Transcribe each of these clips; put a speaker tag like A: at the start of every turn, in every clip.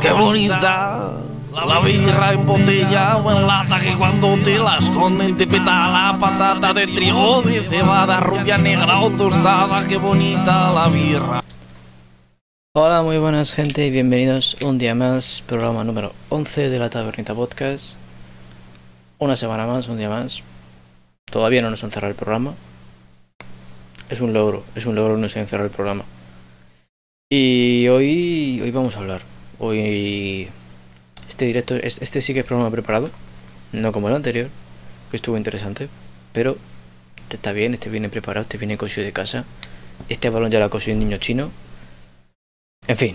A: qué bonita. La birra en botella o en lata que cuando te la esconden te peta la patata de trigo, de cebada, rubia, negra o tostada. Qué bonita la birra.
B: Hola, muy buenas gente y bienvenidos un día más, programa número 11 de la Tabernita Podcast. Una semana más, un día más. Todavía no nos han cerrado el programa. Es un logro, es un logro no se han cerrado el programa. Y hoy, hoy vamos a hablar. Hoy este directo, este sí que es programa preparado, no como el anterior, que estuvo interesante, pero este está bien, este viene preparado, este viene cosido de casa. Este balón ya lo ha cosido un niño chino. En fin,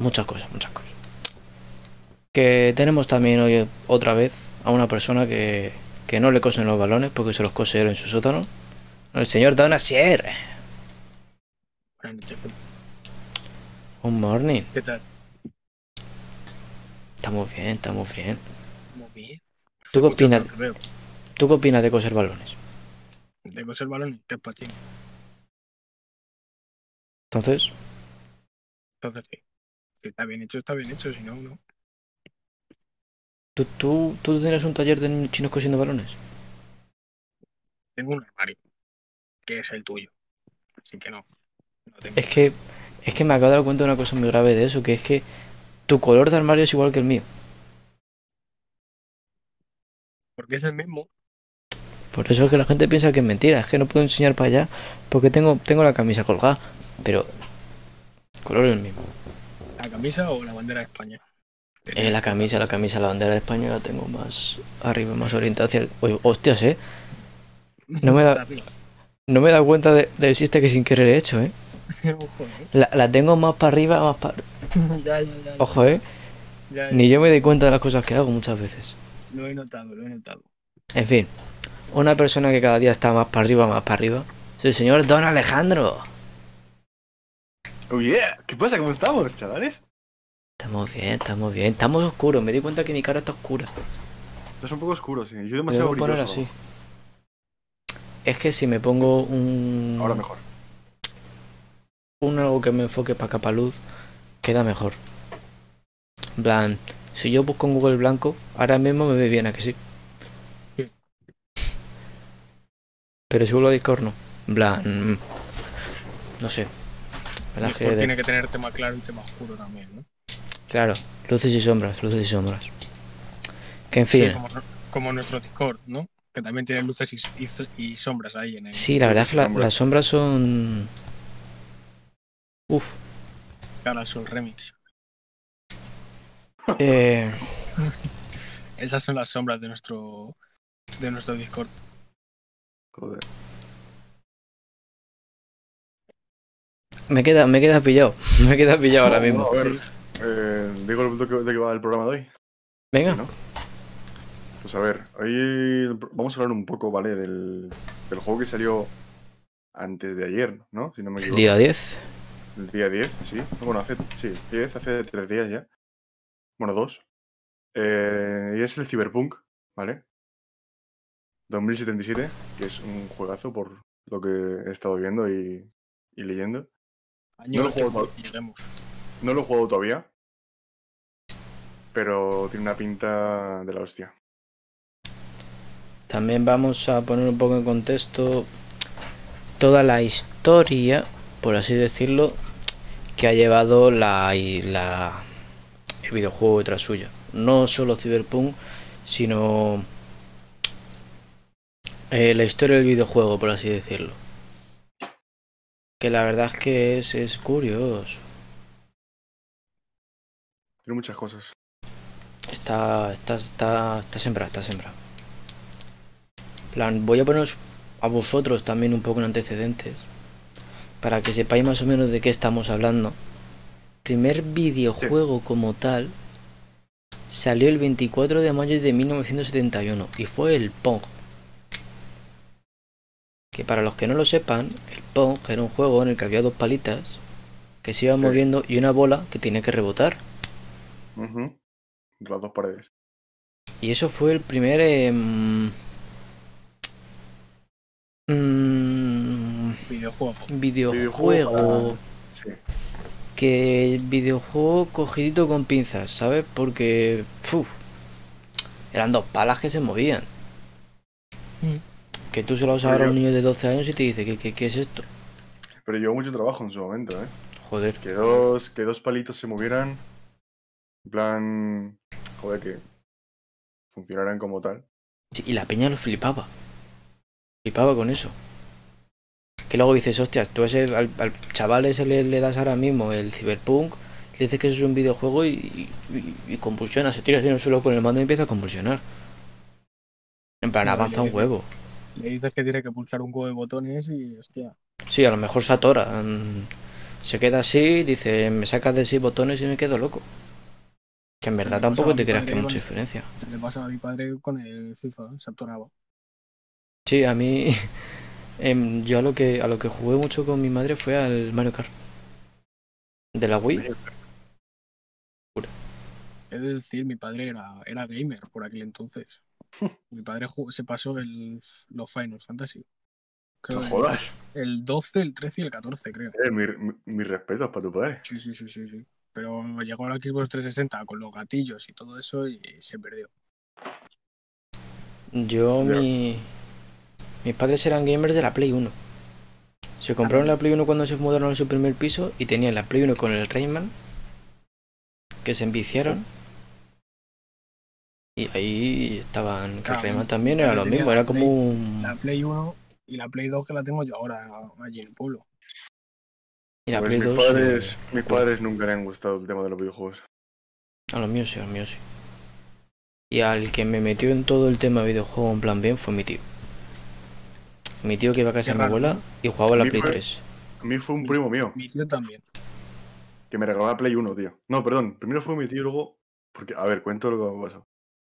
B: muchas cosas, muchas cosas. Que tenemos también hoy otra vez a una persona que, que no le cosen los balones porque se los cose él en su sótano. El señor Donasier.
C: Buenas noches.
B: Good morning.
C: ¿Qué tal?
B: Estamos bien, estamos bien.
C: Bien.
B: ¿Tú qué opinas? ¿Tú qué opinas de coser balones?
C: De coser balones, que es ti.
B: Entonces,
C: Entonces, sí. Si está bien hecho, está bien hecho. Si no, no.
B: ¿tú, tú, tú tienes un taller de niños chinos cosiendo balones?
C: Tengo un armario, que es el tuyo. Así que no. no tengo.
B: Es que, es que me acabo de dar cuenta de una cosa muy grave de eso, que es que tu color de armario es igual que el mío.
C: Porque es el mismo.
B: Por eso es que la gente piensa que es mentira, es que no puedo enseñar para allá porque tengo, tengo la camisa colgada, pero el color es el mismo.
C: La camisa o la bandera de España.
B: Eh, la camisa, la camisa, la bandera de España la tengo más arriba, más orientada hacia el... Oye, hostias, eh. No me da-. No me he dado cuenta de- del chiste que sin querer he hecho, eh.
C: Ojo, ¿eh?
B: La, la tengo más para arriba, más para...
C: ya, ya, ya.
B: Ojo, eh.
C: Ya, ya.
B: Ni yo me doy cuenta de las cosas que hago muchas veces.
C: Lo he notado, lo he notado.
B: En fin, una persona que cada día está más para arriba, más para arriba, es el señor Don Alejandro.
D: Oh yeah, ¿qué pasa? ¿Cómo estamos, chavales?
B: Estamos bien, estamos bien. Estamos oscuros, me di cuenta que mi cara está oscura.
D: Estás un poco oscuro, sí. Yo demasiado brilloso.
B: así. Es que si me pongo un...
D: Ahora mejor.
B: Un algo que me enfoque para capa luz, queda mejor. En plan, si yo busco en Google blanco, ahora mismo me ve bien, ¿a que sí?
C: Sí.
B: Pero si vuelvo a Discord no. En plan, no sé. ¿Verdad
C: Mejor
B: que de-
C: tiene que tener tema claro y tema oscuro también, ¿no?
B: Claro, luces y sombras, luces y sombras. Que en
C: Sí,
B: fin,
C: como, como nuestro Discord, ¿no? Que también tiene luces y, y- y sombras ahí en el.
B: sí, la verdad es que la-
D: sombras.
B: las sombras son... Uf.
C: Cara al Sol Remix.
B: Eh,
C: Esas son las sombras de nuestro de nuestro Discord.
D: Joder.
B: me queda, me queda pillado. Me queda pillado ahora mismo.
D: A ver, eh, digo el- de qué va el programa de hoy.
B: Venga.
D: Sí, ¿no? Pues a ver, hoy vamos a hablar un poco, ¿vale? Del, del juego que salió antes de ayer, ¿no? Si no me
B: El
D: equivoco.
B: día 10.
D: El día 10, sí. Bueno, hace, sí, 10, hace tres días ya. Bueno, dos. Eh, y es el Cyberpunk, ¿vale? 2077, que es un juegazo por lo que he estado viendo y, y leyendo.
C: Año
D: No lo juego
C: y lleguemos.
D: No lo he jugado todavía, pero tiene una pinta de la hostia.
B: También vamos a poner un poco en contexto toda la historia, por así decirlo, que ha llevado la, la el videojuego detrás suya. No solo Cyberpunk, sino eh, la historia del videojuego, por así decirlo. Que la verdad es que es, es curioso.
D: Tiene muchas cosas.
B: Está, está, está, está sembrado, está sembrado. Plan, voy a poneros a vosotros también un poco en antecedentes. Para que sepáis más o menos de qué estamos hablando. Primer videojuego como tal salió el 24 de mayo de 1971 y fue el Pong. Que para los que no lo sepan, el Pong era un juego en el que había dos palitas que se iban
D: Sí.
B: moviendo y una bola que tenía que rebotar.
D: Las dos paredes.
B: Y eso fue el primer mm,
C: Videojuego.
B: videojuego.
D: Videojuego Sí.
B: que el videojuego cogidito con pinzas, ¿sabes? Porque uf, eran dos palas que se movían.
C: Mm.
B: Que tú se lo vas a dar a un niño de 12 años y te dice, ¿qué, qué, qué es esto?
D: Pero llevó mucho trabajo en su momento, ¿eh?
B: Joder.
D: Que dos, que dos palitos se movieran. En plan. Joder, que funcionaran como tal.
B: Sí, y la peña lo flipaba. Flipaba con eso. Que luego dices, hostias, tú ese, al, al chaval ese le, le das ahora mismo el Cyberpunk, le dices que eso es un videojuego y, y, y convulsiona, se tira en el suelo con el mando y empieza a convulsionar. En plan,
C: No,
B: avanza un huevo.
C: Le dices que tiene que pulsar un huevo de botones y, hostia.
B: Sí, a lo mejor se atora. mm, Se queda así, dice, me sacas de seis botones y me quedo loco. Que en verdad tampoco te creas que hay mucha diferencia.
C: Le pasa a mi padre con el FIFA, se atoraba.
B: Sí, a mí em, yo a lo que a lo que jugué mucho con mi madre fue al Mario Kart. De la Wii.
C: He de decir, mi padre era, era gamer por aquel entonces. mi padre jugó- se pasó el, los Final Fantasy. Creo
D: No
C: el-
D: jodas.
C: El 12, el 13 y el 14, creo.
D: Eh, mi, mi, mis respetos para tu padre.
C: Sí, sí, sí, sí, sí. Pero llegó a la Xbox 360 con los gatillos y todo eso y se perdió.
B: Yo mi mis padres eran gamers de la Play 1. Se compraron la Play 1 cuando se mudaron a su primer piso y tenían la Play 1 con el Rayman que se enviciaron. Y ahí estaban, que el
C: Claro,
B: Rayman también era lo
C: tenía
B: mismo, era como
C: Play-
B: un
C: La Play 1 y la Play 2 que la tengo yo ahora allí en el pueblo.
B: y la
D: Pues
B: Play
D: mis
B: 2
D: padres,
B: eh,
D: mis padres nunca le han gustado el tema de los videojuegos.
B: A los míos sí, a los míos sí. Y al que me metió en todo el tema videojuego en plan bien fue mi tío. Mi tío que iba a casa de mi abuela y jugaba a la Play
D: fue-
B: 3.
D: A mí fue un
C: Mi-
D: primo mío
C: Mi tío también.
D: que me regaló la Play 1, tío. No, perdón. Primero fue mi tío y luego. Porque, a ver, cuento lo que me pasó.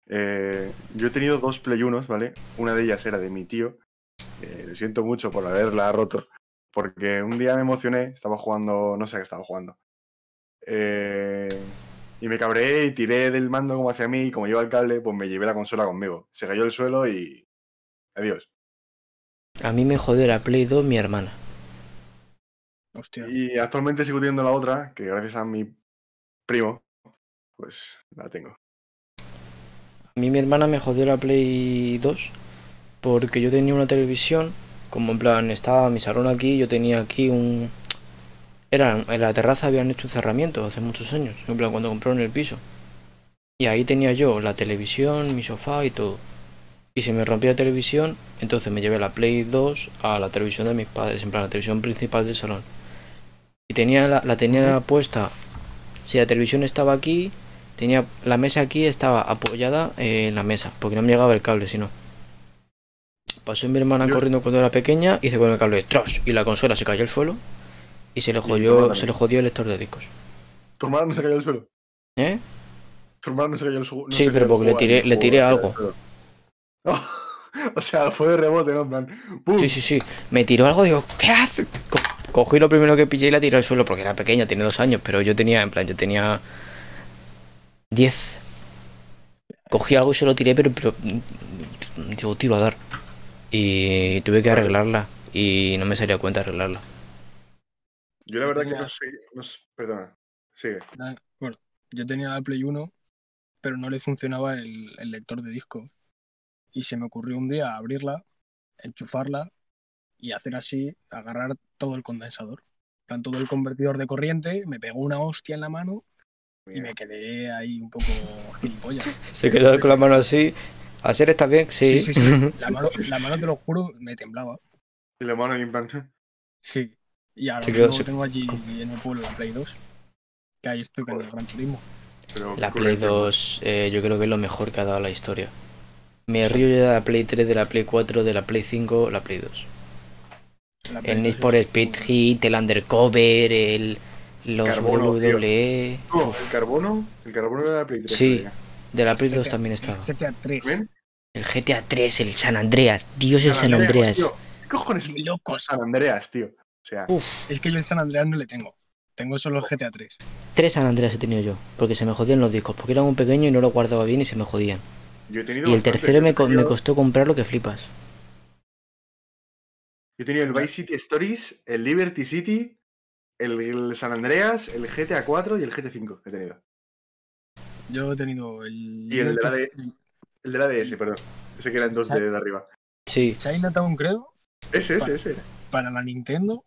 D: Eh, yo he tenido dos Play 1, ¿vale? Una de ellas era de mi tío. Eh, le siento mucho por haberla roto. Porque un día me emocioné, estaba jugando, no sé qué estaba jugando. Eh, y me cabré y tiré del mando como hacia mí, y como lleva el cable, pues me llevé la consola conmigo. Se cayó al suelo y. Adiós.
B: A mí me jodió la Play 2 mi hermana.
C: Hostia.
D: Y actualmente sigo teniendo la otra, que gracias a mi primo, pues la tengo.
B: A mí mi hermana me jodió la Play 2 porque yo tenía una televisión, como en plan, estaba mi salón aquí, yo tenía aquí un... Era, en la terraza habían hecho un cerramiento hace muchos años, en plan cuando compraron el piso. Y ahí tenía yo la televisión, mi sofá y todo. Y se me rompía la televisión, entonces me llevé la Play 2 a la televisión de mis padres, en plan la televisión principal del salón. Y tenía la, la tenía puesta, si la televisión estaba aquí, tenía la mesa aquí, estaba apoyada en la mesa, porque no me llegaba el cable, sino. Pasó mi hermana
D: Yo-
B: corriendo cuando era pequeña, hice con el cable ¡tras! y la consola se cayó al suelo y se le jodió, se le el lector de discos.
D: ¿Tu no se cayó al suelo?
B: ¿Eh?
D: ¿Tu no se cayó al suelo?
B: Sí, pero porque le tiré- le tiré algo.
D: o sea, fue de rebote, ¿no? En plan. ¡pum!
B: Sí, sí, sí. Me tiró algo, digo, ¿qué hace? Co- cogí lo primero que pillé y la tiré al suelo porque era pequeña, tenía dos años, pero yo tenía, en plan, yo tenía 10. Cogí algo y se lo tiré, pero, pero mm, digo, tiro a dar. Y tuve que arreglarla y no me salía a cuenta arreglarla.
D: Yo la verdad que
C: Tenía-
D: no sé. No sé- Perdona. Sigue.
C: La- Bueno, yo tenía la Play 1, pero no le funcionaba el, el lector de disco. Y se me ocurrió un día abrirla, enchufarla y hacer así, agarrar todo el condensador. En plan, todo el convertidor de corriente, me pegó una hostia en la mano y me quedé ahí un poco gilipollas.
B: Se quedó con la mano así. ¿Hacer está bien? Sí.
C: Sí, sí, sí. La mano, la mano, te lo juro, me temblaba.
D: Y la mano en plan.
C: Sí. Y ahora
B: Se quedó-
C: mismo
B: se-
C: tengo allí en el pueblo la Play 2. Que ahí estoy con el Gran Turismo.
D: Pero
B: La Play
D: correcto.
B: 2 eh, yo creo que es lo mejor que ha dado la historia. Me río yo de la Play 3, de la Play 4, de la Play 5, la Play 2.
C: La Play
B: El Need
C: 2
B: for Speed Hit, el Undercover, el, los
D: Carbono.
B: WWE.
D: No, el carbono. El carbono era de la Play 3.
B: Sí.
D: creo
B: De la Play 2
C: GTA
B: también estaba.
C: GTA 3.
D: ¿Ven?
B: El GTA 3, el San Andreas. Dios, el San Andreas.
D: tío. ¿Qué cojones?
C: Muy locos.
D: San Andreas, tío. O sea,
B: Uf,
C: Es que yo el San Andreas no le tengo. Tengo solo el GTA 3.
B: tres San Andreas he tenido yo. Porque se me jodían los discos. Porque era un pequeño y no lo guardaba bien y se me jodían.
D: Yo he tenido.
B: Y el
D: bastante,
B: tercero me, co- me costó comprarlo que flipas.
D: Yo he tenido el Vice City Stories, el Liberty City el, el San Andreas, el GTA 4 y el GT 5 he tenido.
C: Yo he tenido el.
D: Y el de la de-
C: el
D: de la DS, perdón. Ese que era en 2D de arriba.
B: Sí,
C: Chinatown, creo,
D: Ese, ese, ese.
C: para la Nintendo.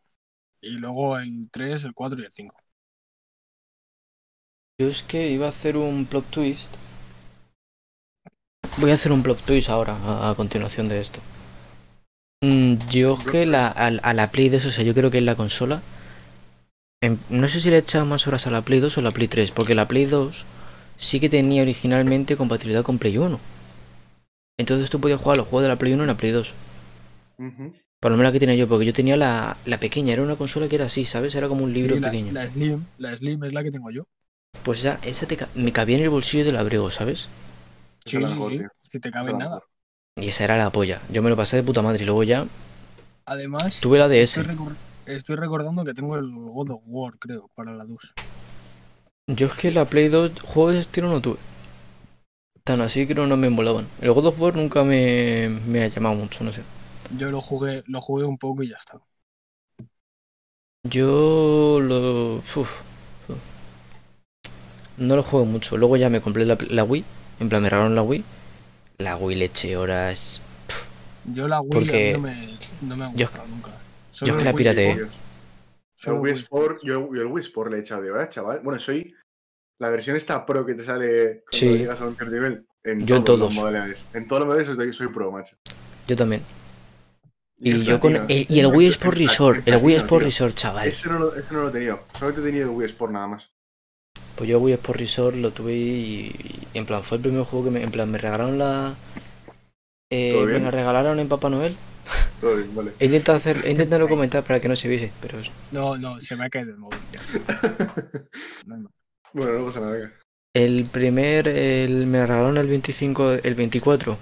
C: Y luego el 3, el 4 y el 5.
B: yo es que iba a hacer un plot twist. Voy a hacer un plot twist ahora, a, a continuación de esto. Mm, yo es que la, a, a la Play 2, o sea, yo creo que es la consola. em, no sé si le he echado más horas a la Play 2 o la Play 3, porque la Play 2 sí que tenía originalmente compatibilidad con Play 1. Entonces tú podías jugar los juegos de la Play 1 en la Play 2.
D: Ujú.
B: Por lo menos la que tenía yo, porque yo tenía la, la pequeña, era una consola que era así, ¿sabes? Era como un libro
C: la,
B: pequeño.
C: la Slim, la Slim es la que tengo yo.
B: Pues esa, esa te me cabía en el bolsillo del abrigo, ¿sabes?
C: Sí, sí,
D: mejor,
C: sí.
D: tío.
C: Si te cabe nada.
D: mejor.
B: Y esa era la polla. Yo me lo pasé de puta madre y luego ya
C: Además,
B: tuve la DS.
C: estoy, recor- estoy recordando que tengo el God of War, creo, para la 2.
B: Yo es que la Play 2 juegos de ese estilo no tuve. Tan así que no, no me molaban. El God of War nunca me, me ha llamado mucho, no sé.
C: Yo lo jugué, lo jugué un poco y ya está.
B: Yo lo... uf, uf. No lo juego mucho. Luego ya me compré la, la Wii. En plan, me regalaron la Wii. La Wii le eché horas.
C: Yo la Wii
B: Porque-
C: a mí no me, no me ha
B: Yo-
C: gustado nunca.
B: yo es que la pirateé.
C: Sport,
D: El Wii Sport, yo, yo el Wii Sport le he echado de horas, chaval. Bueno, soy la versión esta pro que te sale cuando
B: Sí.
D: llegas a un cierto nivel. En
B: Yo en
D: todos los
B: todos.
D: modelos. En todos los modelos soy, soy pro, macho.
B: Yo también. Y,
D: el
B: yo con... eh, y el Wii Sport Resort. El Wii Sport. Resort, chaval.
D: Ese no, lo, ese no lo he tenido. Solamente he tenido el Wii Sport nada más.
B: Pues yo Wii Sport Resort lo tuve y, y en plan fue el primer juego que me, en plan me regalaron la eh,
D: ¿Todo
B: me la regalaron en Papá Noel.
D: Todo bien, vale.
B: He intentado hacer, he intentado comentar para que no se viese, pero es-
C: No, no, se me ha caído el móvil. ya. No, no.
D: bueno, no pasa nada. venga.
B: el primer el, me la regalaron el 25 el 24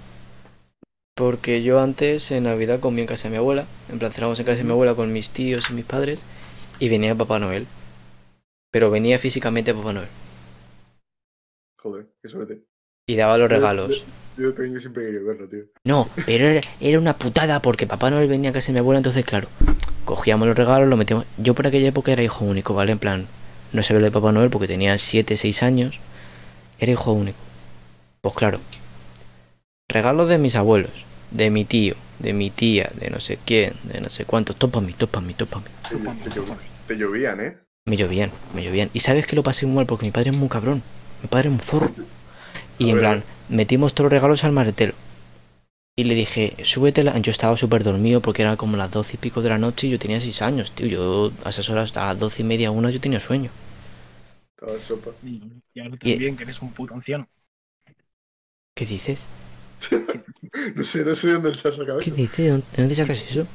B: porque yo antes en Navidad comía en casa de mi abuela, en plan cenábamos en casa de mi abuela con mis tíos y mis padres y venía Papá Noel. Pero venía físicamente Papá Noel
D: Joder, qué suerte.
B: y daba los regalos.
D: Yo de pequeño siempre querido verlo, tío.
B: No, pero era, era una putada porque Papá Noel venía a casa de mi abuela, entonces claro, cogíamos los regalos, los metíamos. Yo por aquella época era hijo único, ¿vale? En plan, no sabía lo de Papá Noel porque tenía 7, 6 años, era hijo único. Pues claro, regalos de mis abuelos, de mi tío, de mi tía, de no sé quién, de no sé cuántos, topa mí, topa mí, topa mí.
D: Te, te llov- te llovían, ¿eh?
B: Me llovían, me llovían. Y sabes que lo pasé muy mal porque mi padre es muy cabrón. Mi padre es un zorro. Y en plan, metimos todos los regalos al maletero. Y le dije, súbetela. Yo estaba súper dormido porque era como las doce y pico de la noche y yo tenía seis años, tío. Yo a esas horas, a las doce y media, una, yo tenía sueño.
D: Estaba sopa.
C: Y, y ahora
B: Y-
C: también, que eres un puto anciano.
B: ¿Qué dices?
D: No sé, no sé de dónde se ha sacado
B: ¿Qué dices? ¿De dónde- de dónde sacas eso?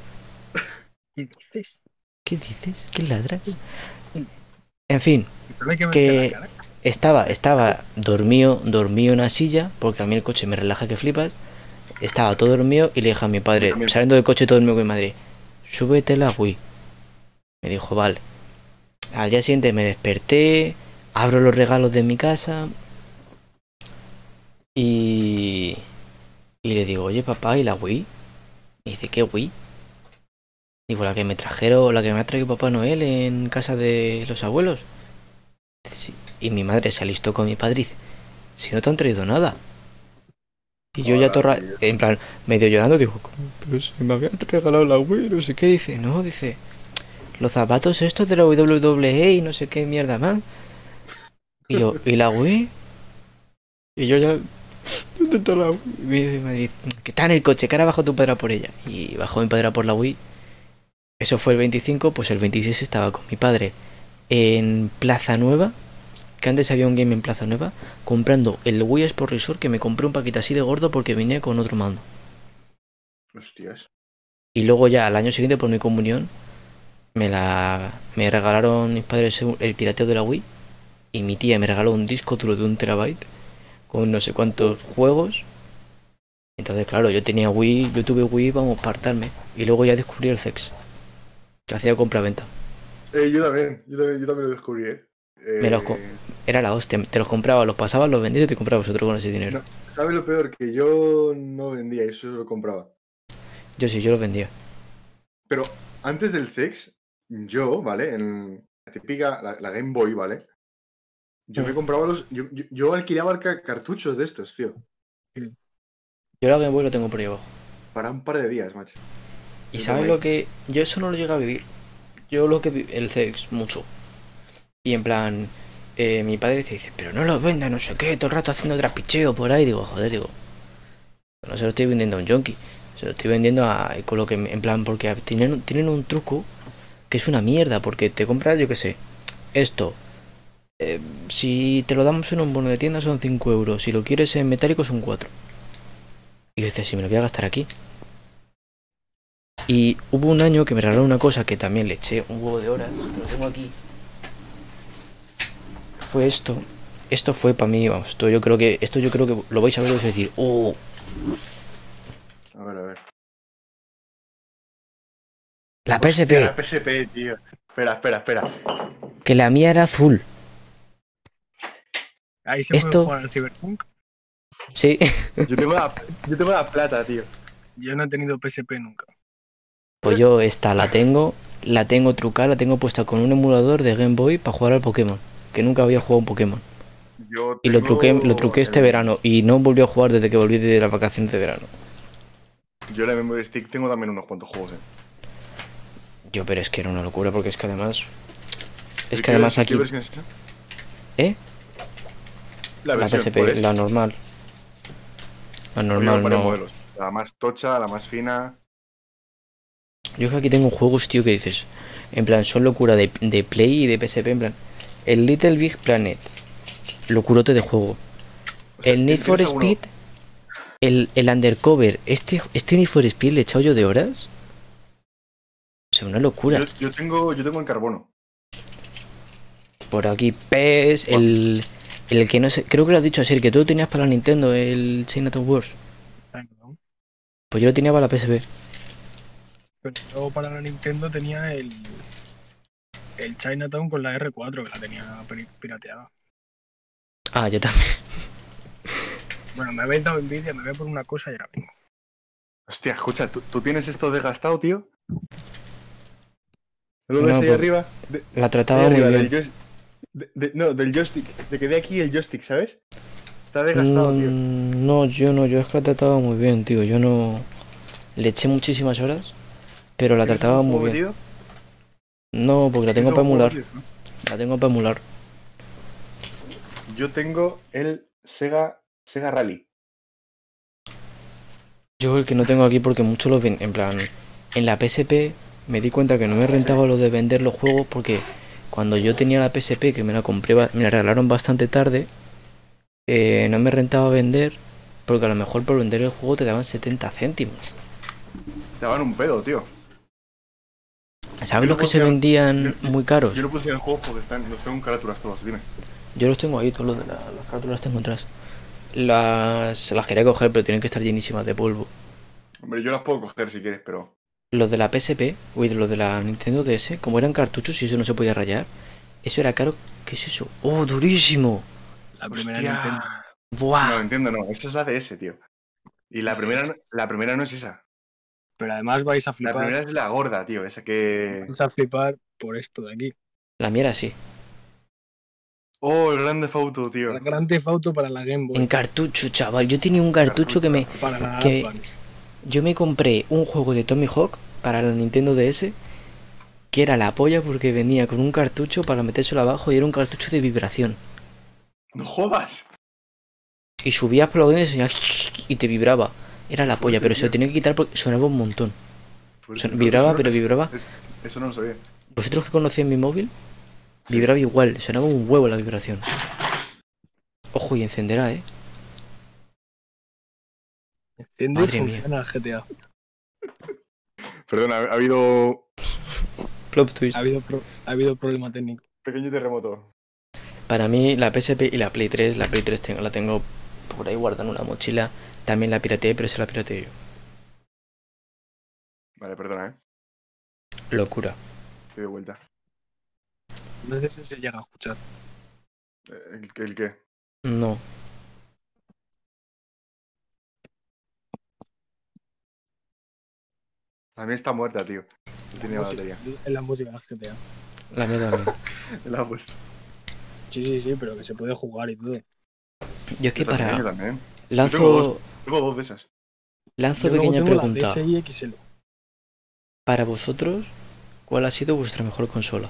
C: ¿Qué dices?
B: ¿Qué dices? ¿Qué ladras? En fin,
C: que cara.
B: estaba, estaba dormido, dormido en una silla, porque a mí el coche me relaja que flipas. Estaba todo dormido y le dije a mi padre, saliendo del coche todo dormido con mi madre, súbete la Wii. Me dijo, vale. Al día siguiente me desperté, abro los regalos de mi casa y, y le digo, oye papá, ¿y la Wii? Me dice, ¿qué Wii? Digo, la que me trajeron, la que me ha traído Papá Noel en casa de los abuelos. Y mi madre se alistó con mi padre y dice, si no te han traído nada. Y yo ya torra, en plan, medio llorando, digo, "¿Cómo? pero si me habían regalado la Wii, no sé qué, dice, no, dice, los zapatos estos de la WWE y no sé qué mierda más. Y yo, ¿y la Wii? Y yo ya, ¿dónde está la Wii? Y me dice mi madre, dice, que está en el coche, que ahora bajo tu padre por ella. Y bajó mi padre por la Wii. Eso fue el 25, pues el 26 estaba con mi padre en Plaza Nueva, que antes había un game en Plaza Nueva, comprando el Wii Sport Resort, que me compré un paquete así de gordo porque venía con otro mando.
D: Hostias.
B: Y luego ya al año siguiente por mi comunión me la me regalaron mis padres el pirateo de la Wii y mi tía me regaló un disco duro de un terabyte con no sé cuántos juegos. Entonces, claro, yo tenía Wii, yo tuve Wii, vamos, partarme. Y luego ya descubrí el sex. Que hacía compra-venta.
D: Eh, yo también, yo también, yo también lo descubrí, ¿eh? Eh,
B: Me los co- Era la hostia, te los compraba, los pasabas, los vendías y te comprabas otro con ese dinero.
D: ¿Sabes lo peor? Que yo no vendía, eso lo compraba.
B: Yo sí, yo los vendía.
D: Pero antes del sex, yo, ¿vale? En, típica, la, la Game Boy, ¿vale? Yo me compraba los. Yo, yo, yo alquilaba ca- cartuchos de estos, tío.
B: Yo la Game Boy lo tengo por ahí abajo.
D: Para un par de días, macho.
B: ¿Y sabes lo que.? Yo eso no lo llegué a vivir. Yo lo que. El CX, mucho. Y en plan. eh, mi padre dice, dice, pero no lo venda, no sé qué, todo el rato haciendo trapicheo por ahí. Digo, joder, digo. No se lo estoy vendiendo a un junkie. Se lo estoy vendiendo a. Con lo que. En plan, porque tienen, tienen un truco que es una mierda. Porque te compras, yo qué sé. Esto. eh, si te lo damos en un bono de tienda son 5 euros. Si lo quieres en metálico son 4. Y decía, si me lo voy a gastar aquí. Y hubo un año que me regalaron una cosa que también le eché un huevo de horas, que lo tengo aquí. Fue esto. Esto fue para mí, vamos, esto yo creo que esto yo creo que lo vais a ver y vais a decir, "Oh,
D: A ver, a ver.
B: la
D: Hostia,
B: PSP,
D: la PSP, tío. Espera, espera, espera.
B: que la mía era azul."
C: Ahí se
B: Esto-
C: puede jugar al Cyberpunk.
B: Sí,
D: Yo tengo la, yo tengo la plata, tío.
C: Yo no he tenido PSP nunca.
B: Pues yo esta la tengo, la tengo trucada, la tengo puesta con un emulador de Game Boy para jugar al Pokémon, que nunca había jugado un Pokémon.
D: Yo
B: Y lo truqué, lo truqué este
D: el-
B: verano y no volví a jugar desde que volví de las vacaciones de verano.
D: Yo en la Memory Stick tengo también unos cuantos juegos, eh.
B: Yo, pero es que era una locura porque es que además es
D: ¿Y
B: que además aquí
D: ¿Qué versión es?
B: ¿Eh?
D: La,
B: La
D: versión,
B: PSP,
D: ¿cuál es?
B: la normal. La normal, no.
D: modelos. La más tocha, la más fina.
B: Yo que aquí tengo juegos, tío, que dices. En plan, son locura de, de Play y de PSP. En plan, el Little Big Planet. Locurote de juego.
D: O sea,
B: El Need for. Speed. El, el Undercover. Este, este Need for Speed le he echado yo de horas. O sea, una locura.
D: Yo, yo tengo, yo tengo en carbono.
B: Por aquí PES. El, el que no sé. Creo que lo has dicho así. El que tú lo tenías para la Nintendo. El Chinatown Wars. Pues yo lo tenía para la PSP.
C: Pero luego para la Nintendo tenía el, el Chinatown con la R4, que la tenía pir- pirateada.
B: Ah, yo también.
C: Bueno, me habéis dado envidia, me voy a por una cosa y ahora vengo.
D: Hostia, escucha, ¿tú, tú tienes esto desgastado, tío? ¿No lo ves
B: No,
D: ahí
B: por-
D: arriba? De-
B: La
D: ahí
B: trataba muy
D: arriba,
B: bien.
D: del joystick. de- de- no, del joystick. De que de aquí el joystick, ¿sabes? Está desgastado, tío.
B: Mm, No, yo no, yo es que la trataba muy bien, tío. Yo no. Le eché muchísimas horas, pero la
D: ¿Tienes
B: trataba muy bien. No, porque la tengo
D: ¿Tienes
B: para emular. La tengo para emular.
D: Yo tengo el Sega, Sega Rally.
B: Yo el que no tengo aquí porque mucho lo ven. En plan, en la PSP me di cuenta que no me rentaba lo de vender los juegos porque cuando yo tenía la PSP, que me la compré, me la regalaron bastante tarde, eh, no me rentaba vender porque a lo mejor por vender el juego te daban 70 céntimos.
D: Te daban un pedo, tío.
B: ¿Sabes los que se vendían
D: yo-
B: muy caros?
D: Yo no puse en el juego porque están, los tengo en carátulas todos, dime.
B: Yo los tengo ahí, todos los de la- las carátulas las tengo atrás. Las, las quería coger, pero tienen que estar llenísimas de polvo.
D: Hombre, yo las puedo coger si quieres, pero.
B: Los de la PSP, uy, los de la Nintendo DS, como eran cartuchos y eso no se podía rayar, eso era caro. ¿Qué es eso? ¡Oh, durísimo!
C: La primera
D: Hostia.
C: Nintendo.
B: ¡Buah!
D: No, entiendo, no. Esa es la DS, tío. Y la
C: La
D: primera,
C: DS.
D: la primera no es esa.
C: Pero además vais a
D: La
C: flipar.
D: primera es la gorda, tío. Esa que.
C: Vais a flipar por esto de aquí.
B: La mía era así.
D: Oh, el grande Fauto, tío.
C: El Grand Theft Auto para la Game Boy.
B: En cartucho, chaval. Yo tenía un cartucho que me.
C: Para la
B: que-. Yo me compré un juego de Tommy Hawk para la Nintendo DS que era la polla porque venía con un cartucho para metérselo abajo y era un cartucho de vibración.
D: No jodas.
B: Y subías por y, y te vibraba. Era la polla, pero se lo tenía que quitar porque sonaba un montón. Son- vibraba, pero vibraba.
D: es- Eso no lo sabía.
B: ¿Vosotros que conocían mi móvil? Vibraba igual, sonaba un huevo la vibración. Ojo, y encenderá, ¿eh?
C: Enciende
B: Madre
C: y funciona GTA.
D: Perdona, ha, ha habido
B: Plop twist.
C: Ha habido, pro- ha habido problema técnico.
D: pequeño terremoto.
B: Para mí, la PSP y la Play 3, la Play 3 tengo- la tengo por ahí guardada en una mochila. También la pirateé, pero se la pirateé yo.
D: Vale, perdona, eh.
B: Locura.
D: Te doy vuelta.
C: No sé si se llega a escuchar.
D: Eh, ¿El, el qué?
B: No.
D: La mía está muerta, tío. No tiene
C: música-
D: batería.
C: Es la música del GTA.
B: La mía también.
D: La ha puesto.
C: Sí, sí, sí, pero que se puede jugar y todo.
B: Yo es que
D: Yo también, yo
B: para.
D: también.
B: Lanzo,
D: tengo dos. De esas.
B: lanzo
C: Yo
B: pequeña
C: tengo la
B: pregunta.
C: DSi XL.
B: Para vosotros, ¿cuál ha sido vuestra mejor consola?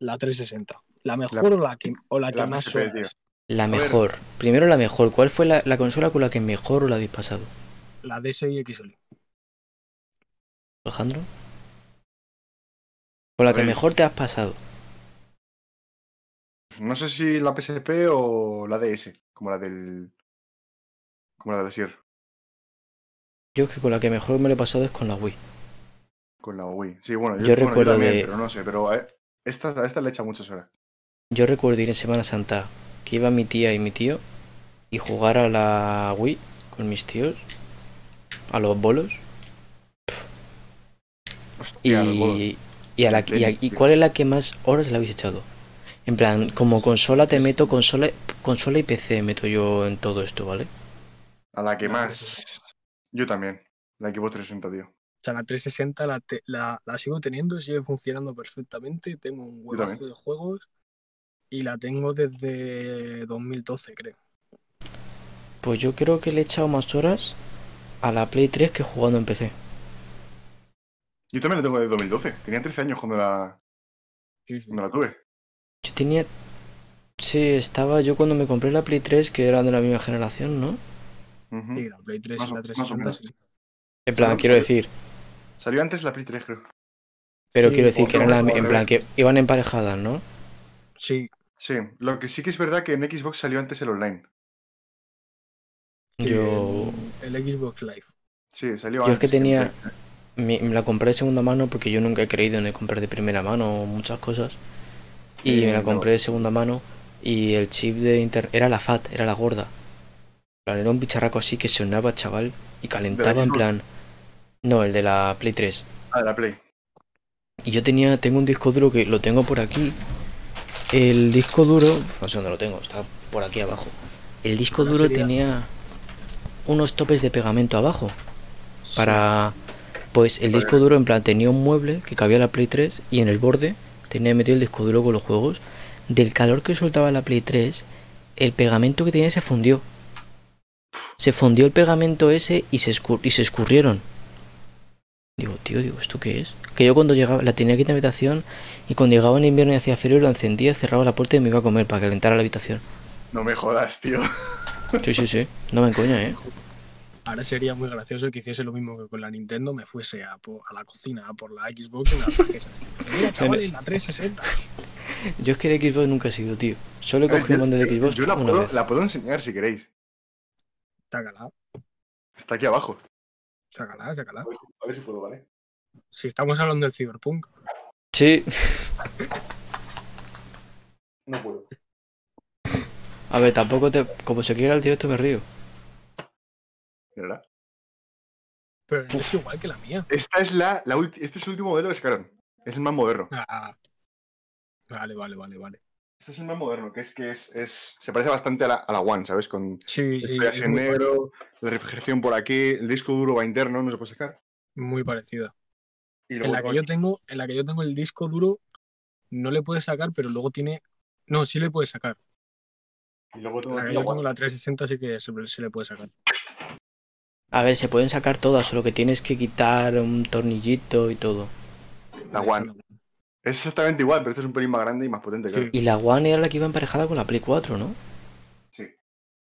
C: La 360. ¿La mejor o la que, o la que
D: la
C: más
D: PSP,
C: horas?
D: tío.
B: La mejor. Primero la mejor. ¿Cuál fue la, la consola con la que mejor os la habéis pasado?
C: La DSi XL.
B: Alejandro. Con la
D: A
B: que
D: ver.
B: mejor te has pasado.
D: No sé si la PSP o la DS, como la del. Como la de la Sierra,
B: Yo es que con la que mejor me lo he pasado es con la Wii.
D: con la Wii. Sí, bueno,
B: Yo
D: yo, bueno,
B: recuerdo
D: también,
B: de-
D: pero no sé, pero a esta, a esta le echa muchas horas.
B: Yo recuerdo ir en Semana Santa que iba mi tía y mi tío y jugar a la Wii con mis tíos a los bolos
D: Hostia, los bolos.
B: y, y, a la, y, a- y
D: Tío.
B: cuál es la que más horas le habéis echado. En plan, como consola te meto consola, consola y PC meto yo en todo esto, ¿vale?
D: A la que
C: La
D: más. Yo también. La Xbox 360, tío.
C: O sea, la 360 la, te- la, la sigo teniendo, sigue funcionando perfectamente. Tengo un huevazo de juegos y la tengo desde 2012, creo.
B: Pues yo creo que le he echado más horas a la Play 3 que jugando en PC.
D: Yo también la tengo de 2012. Tenía 13 años cuando la,
C: Sí, sí.
D: cuando la tuve.
B: Yo tenía... Sí, estaba yo cuando me compré la Play 3, que eran de la misma generación, ¿no?
C: Sí, la Play 3
D: Más
C: y la
D: más o
C: 360.
D: menos.
C: sí.
B: En plan, quiero decir,
D: Salió antes la Play 3, creo.
B: pero
C: Sí,
B: quiero decir que
D: no,
B: eran la- en plan que iban emparejadas, ¿no?
C: Sí,
D: Sí, lo que sí que es verdad que en Xbox salió antes el online.
B: Yo...
C: el, el Xbox Live.
D: Sí, salió
B: Yo es
D: antes.
B: que
D: en
B: tenía-
D: Play.
B: Me, me la compré de segunda mano porque yo nunca he creído en el comprar de primera mano muchas cosas. Y
D: Eh,
B: me la
D: no.
B: compré de segunda mano y el chip de internet era la FAT, era la gorda. Plan, Era un bicharraco así que sonaba, chaval, y calentaba en plan... No, el de la Play 3.
D: Ah, de la Play.
B: Y yo tenía, tengo un disco duro que lo tengo por aquí. El disco duro, no sé dónde lo tengo, está por aquí abajo. El disco duro
C: sería-
B: tenía unos topes de pegamento abajo para pues el disco duro en plan tenía un mueble que cabía la Play 3 y en el borde tenía metido el disco duro con los juegos. Del calor que soltaba la Play 3, el pegamento que tenía se fundió. Se fundió el pegamento ese y se, escur- y se escurrieron. Digo, tío, digo, ¿esto qué es? Que yo cuando llegaba, la tenía aquí en la habitación y cuando llegaba en invierno y hacía frío la encendía, cerraba la puerta y me iba a comer para calentar la habitación.
D: No me jodas, tío.
B: Sí, sí, sí. No me encoña, ¿eh?
C: Ahora sería muy gracioso que hiciese lo mismo que con la Nintendo, me fuese a, a la cocina, a por la Xbox y me la trajese. Mira, chavales, la 360.
B: Yo es que de Xbox nunca he sido, tío. Solo he
D: A
B: cogido el mando de
D: yo-
B: Xbox
D: Yo la
B: una
D: puedo,
B: vez.
D: la puedo enseñar si queréis.
C: Sácala,
D: Está aquí abajo.
C: sácala, sácala.
D: A ver, a ver si puedo, ¿vale?
C: Si estamos hablando del Cyberpunk,
B: Sí.
D: No puedo.
B: A ver, tampoco te... Como se quiera el directo me río.
D: ¿Verdad?
C: pero es igual que la mía.
D: Esta es la, la ulti- este es el último modelo que sacaron. Es el más moderno.
C: Ah, vale, vale, vale, vale.
D: Este es el más moderno, que es que es, es se parece bastante a la, a la One, ¿sabes? Con
C: Sí, sí,
D: así en negro, la refrigeración por aquí, el disco duro va interno, no se puede sacar.
C: muy parecida.
D: Y
C: En la que yo tengo, en la que yo tengo el disco duro, no le puedes sacar, pero luego tiene. No, sí le puedes sacar.
D: y luego tengo
C: La que yo tengo la 360 sí que se, se le puede sacar.
B: A ver, se pueden sacar todas, solo que tienes que quitar un tornillito y todo.
D: La One. Es exactamente igual, pero este es un pelín más grande y más potente,
C: Sí.
D: claro.
B: Y la One era la que iba emparejada con la Play 4, ¿no?
D: Sí.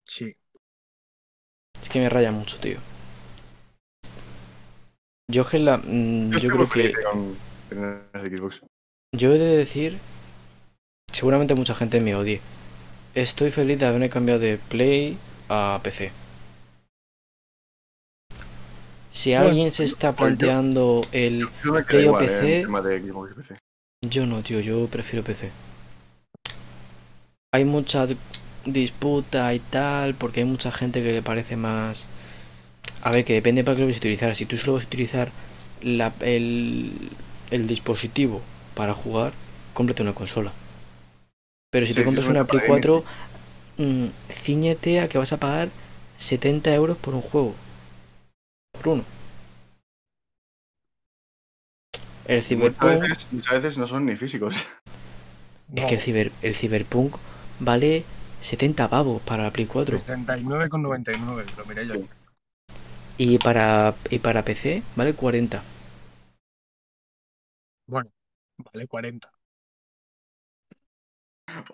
C: Sí.
B: Es que me raya mucho, tío. Yo que la... mm,
D: Yo,
B: creo que...
D: con Xbox.
B: Yo he de decir, seguramente mucha gente me odie. Estoy feliz de haberme cambiado de Play a PC. Si alguien se está
D: yo-
B: planteando el... Play o
D: eh,
B: PC. Yo no, tío, yo prefiero PC. Hay mucha disputa y tal, porque hay mucha gente que le parece más... A ver, que depende para qué lo vas a utilizar. Si tú solo vas a utilizar la- el, el dispositivo para jugar, cómprate una consola. Pero si
D: Sí,
B: te compras
D: una
B: Play
D: para gaming,
B: 4, mm, ciñete a que vas a pagar 70 euros por un juego. Por uno. El
D: Muchas
B: Cyberpunk.
D: veces, muchas veces no son ni físicos.
B: Es que el, ciber, el Cyberpunk vale 70 pavos para la Play 4.
C: 69,99, lo miré yo.
D: Sí.
B: Y para, y para PC vale 40.
C: Bueno, vale 40.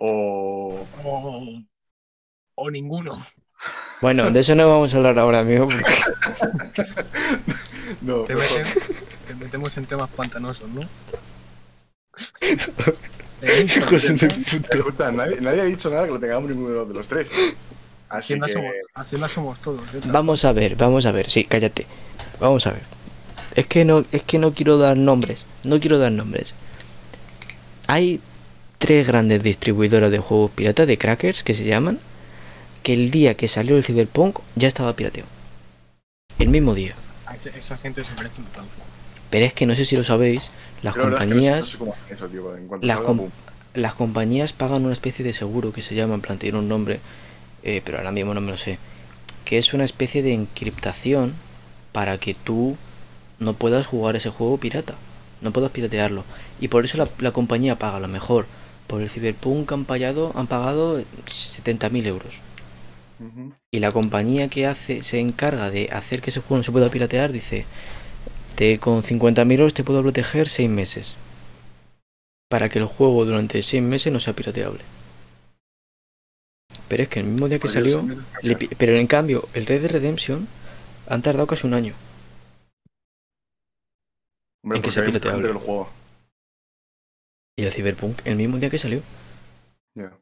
D: O.
C: O, o ninguno.
B: Bueno, de eso no vamos a hablar ahora, amigo. porque-
D: No,
C: Te, meten- te metemos en temas pantanosos, ¿no?
B: Hijos de puta.
D: Escucha, nadie, nadie ha dicho nada que lo tengamos ninguno de los tres. Así
C: Hacienda,
D: que.
C: somos, Hacienda somos todos. ¿eh?
B: Vamos a ver, vamos a ver, sí, cállate. Vamos a ver. Es que no, es que no quiero dar nombres. No quiero dar nombres. Hay tres grandes distribuidoras de juegos piratas de crackers que se llaman. Que el día que salió el Cyberpunk ya estaba pirateado. El mismo día.
C: Esa gente se merece un aplauso.
B: Pero es que no sé si lo sabéis, las
D: Yo la verdad es que no sé- no
B: compañías,
D: sé eso, tío,
B: las
D: salga,
B: com-
D: pum.
B: las compañías pagan una especie de seguro que se llama, en plan, tiene un nombre, eh, pero ahora mismo no me lo sé, que es una especie de encriptación para que tú no puedas jugar ese juego pirata, no puedas piratearlo. Y por eso la, la compañía paga lo mejor. Por el Cyberpunk han pagado, han pagado 70.000 euros. Y la compañía que hace se encarga de hacer que ese juego no se pueda piratear dice, te, con 50.000 euros te puedo proteger 6 meses. Para que el juego durante 6 meses no sea pirateable. Pero es que el mismo día que
D: Pues
B: salió, le pero en cambio, el Red Dead Redemption han tardado casi un año.
D: Hombre,
B: en que
D: porque
B: sea pirateable.
D: del juego.
B: Y el Cyberpunk, el mismo día que salió.
D: Ya.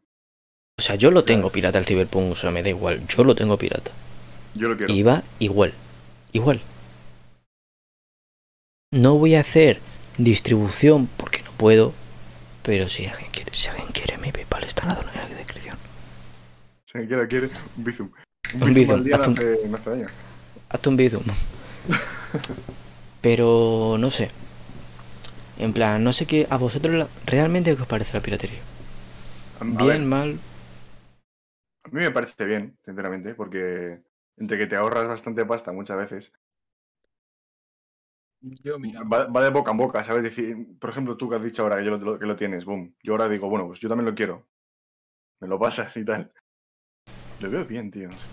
B: O sea, yo lo tengo pirata el Cyberpunk, o sea, me da igual, yo lo tengo pirata.
D: Yo lo quiero.
B: Y va igual, igual. No voy a hacer distribución porque no puedo, pero si alguien quiere, si alguien quiere mi PayPal está en la zona de la descripción.
D: Si alguien quiere, quiere un Bizum. Un
B: Un
D: Bizum
B: Bizum,
D: al día no
B: haz un-
D: hace.
B: Hazte un Bizum. Pero no sé. En plan, no sé qué a vosotros la- realmente qué os parece la piratería.
D: A, a
B: Bien,
D: ver,
B: mal.
D: a mí me parece bien, sinceramente, porque entre que te ahorras bastante pasta muchas veces,
C: Yo, mira,
D: va, va de boca en boca, ¿sabes? Decir, por ejemplo, tú que has dicho ahora que, yo lo, que lo tienes, boom. Yo ahora digo, bueno, pues yo también lo quiero. Me lo pasas y tal. Lo veo bien, tío. no sé.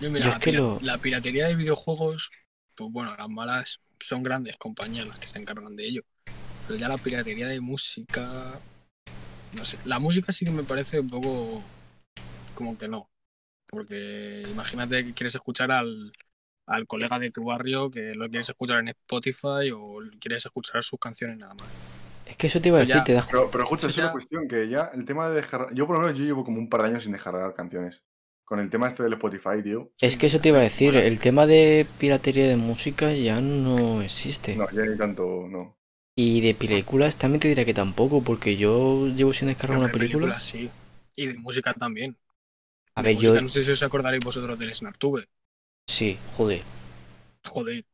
C: yo mira
B: yo
C: la,
B: es que
C: pira-
B: lo-
C: la piratería de videojuegos, pues bueno, las malas son grandes compañías las que se encargan de ello. Pero ya la piratería de música, no sé, la música sí que me parece un poco como que no. Porque imagínate que quieres escuchar al, al colega de tu barrio que lo quieres escuchar en Spotify o quieres escuchar sus canciones nada más.
B: Es que eso te iba a decir,
C: ya,
B: te das
D: Pero, pero escucha, es una cuestión que ya el tema de descargar. Yo, por lo menos, yo llevo como un par de años sin descargar canciones. Con el tema este del Spotify, tío.
B: Es que eso te iba a decir,
D: Bueno.
B: el tema de piratería de música ya no existe.
D: No, ya ni tanto, no.
B: Y de películas también te diré que tampoco, porque yo llevo sin descargar una
C: de
B: película.
C: películas sí. Y de música también.
B: A
C: De
B: ver, yo
C: No sé si os acordaréis vosotros del Snartube.
B: Sí, joder.
C: Joder.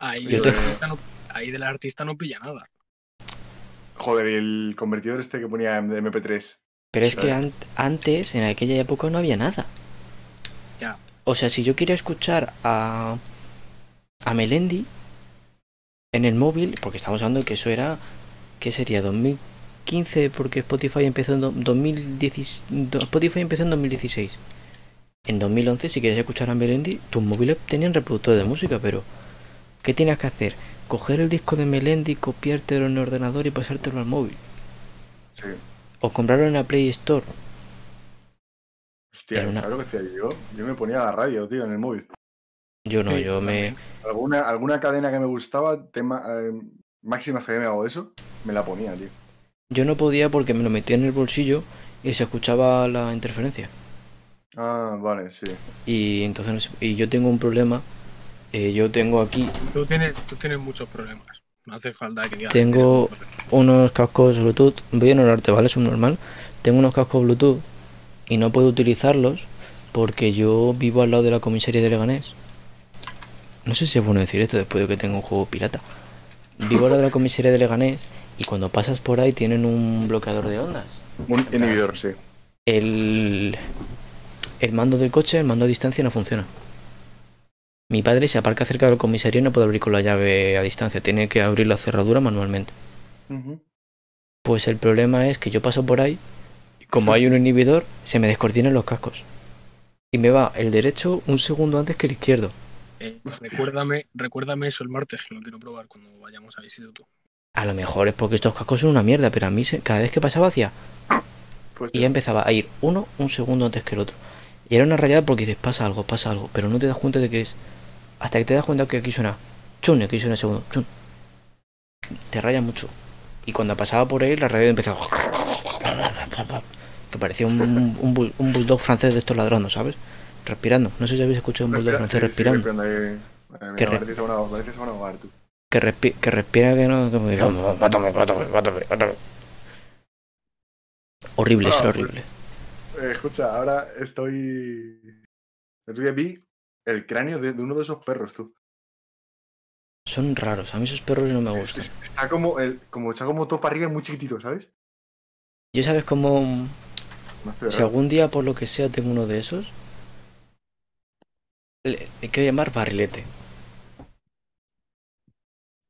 C: Ahí,
B: Yo te-
C: artista no, ahí del artista no pilla nada.
D: Joder, y el convertidor este que ponía de MP3.
B: Pero es que antes, en aquella época, no había nada.
C: Ya.
B: O sea, si yo quería escuchar a, a Melendi en el móvil, porque estamos hablando que eso era, ¿qué sería? 2015, porque Spotify empezó en do- 2016, do- Spotify empezó en 2016. En 2011, si querías escuchar a Melendi, tus móviles tenían reproductores de música, pero ¿qué tienes que hacer? Coger el disco de Melendi, copiártelo en el ordenador y pasártelo al móvil.
D: Sí.
B: O comprarlo en la Play Store.
D: Hostia,
B: una-
D: ¿sabes lo que hacía yo? Yo me ponía la radio, tío, en el móvil.
B: Yo no,
C: Sí,
B: yo me...
D: Alguna, alguna cadena que me gustaba, tema eh, Máxima FM o eso, me la ponía, tío.
B: Yo no podía porque me lo metía en el bolsillo y se escuchaba la interferencia.
D: Ah, vale, sí.
B: Y entonces no sé- y yo tengo un problema. eh, yo tengo aquí
C: Tú tienes, tú tienes muchos problemas. No hace falta que digas.
B: Tengo- unos cascos Bluetooth. Voy a ignorarte, ¿vale? Es un normal. Tengo unos cascos Bluetooth y no puedo utilizarlos porque yo vivo al lado de la comisaría de Leganés. No sé si es bueno decir esto después de que tengo un juego pirata. Vivo al lado de la comisaría de Leganés y cuando pasas por ahí tienen un bloqueador de ondas.
D: Un inhibidor, sí.
B: el, el mando del coche, el mando a distancia no funciona. Mi padre se aparca cerca del comisario y no puede abrir con la llave a distancia, tiene que abrir la cerradura manualmente. Pues el problema es que yo paso por ahí y como hay un inhibidor, se me descortinan los cascos. Y me va el derecho un segundo antes que el izquierdo.
C: Eh, recuérdame, recuérdame eso el martes, que lo quiero probar cuando vayamos al instituto.
B: A lo mejor es porque estos cascos son una mierda, pero a mí se- cada vez que pasaba hacía
D: Pues
B: y ya empezaba a ir uno un segundo antes que el otro. Y era una rayada porque dices, pasa algo, pasa algo, pero no te das cuenta de que es. Hasta que te das cuenta que aquí suena chun, y aquí suena segundo, chun. Te raya mucho. Y cuando pasaba por ahí, la radio empezaba. Que parecía un, un, bull- un bulldog francés de estos ladrando, ¿sabes? Respirando. No sé si habéis escuchado un bulldog francés
D: sí, sí,
B: respirando.
D: ahí.
B: Que re-
D: una- tú.
B: Respi- respira que no. Que me dice, mátame, mátame, mátame, mátame. Horrible, es
D: Ah,
B: horrible.
D: Eh, escucha, ahora estoy. El día vi el cráneo de, de uno de esos perros, tú.
B: Son raros, a mí esos perros no me gustan.
D: es- está como, el, como está como todo para arriba y muy chiquitito, ¿sabes?
B: Yo sabes cómo.
D: Hace
B: Si algún día por lo que sea tengo uno de esos, le, le quiero llamar barrilete.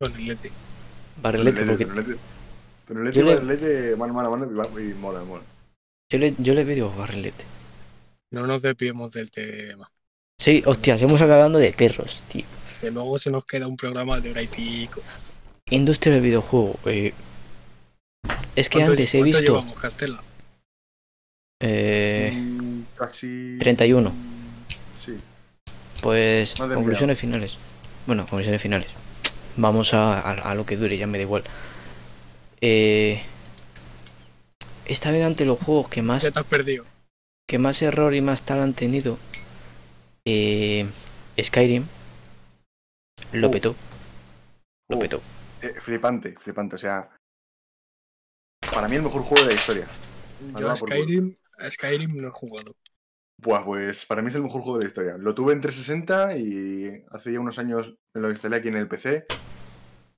C: Con el lete.
B: Barrilete,
D: Tonelete,
B: porque
D: tonelete. Tonelete,
B: Yo le-
D: barrilete, mano, mano, mano, y va- y mola, mola.
B: Yo le, yo le digo barrilete.
C: No nos desviemos del tema.
B: Sí, hostias, hemos hablando de perros, tío.
C: Que luego se nos queda un programa de hora y pico.
B: Industria del videojuego. eh, es que
C: ¿Cuánto-
B: antes he
C: cuánto
B: visto
C: llevamos, Castela?
B: eh,
D: Mm, Casi.
B: 31.
D: Sí.
B: Pues
D: Madre
B: conclusiones finales. Bueno, conclusiones finales. Vamos a, a- a lo que dure, ya me da igual. Eh, esta vez ante los juegos que más
C: Ya te has perdido.
B: que más error y más tal han tenido, eh, Skyrim lo
D: Uh.
B: petó. Lo
D: Uh.
B: petó.
D: Eh, flipante, flipante. O sea, para mí el mejor juego de la historia.
C: Yo a. Skyrim, a Skyrim no he jugado.
D: Buah, pues para mí es el mejor juego de la historia. Lo tuve en 360 y hace ya unos años me lo instalé aquí en el PC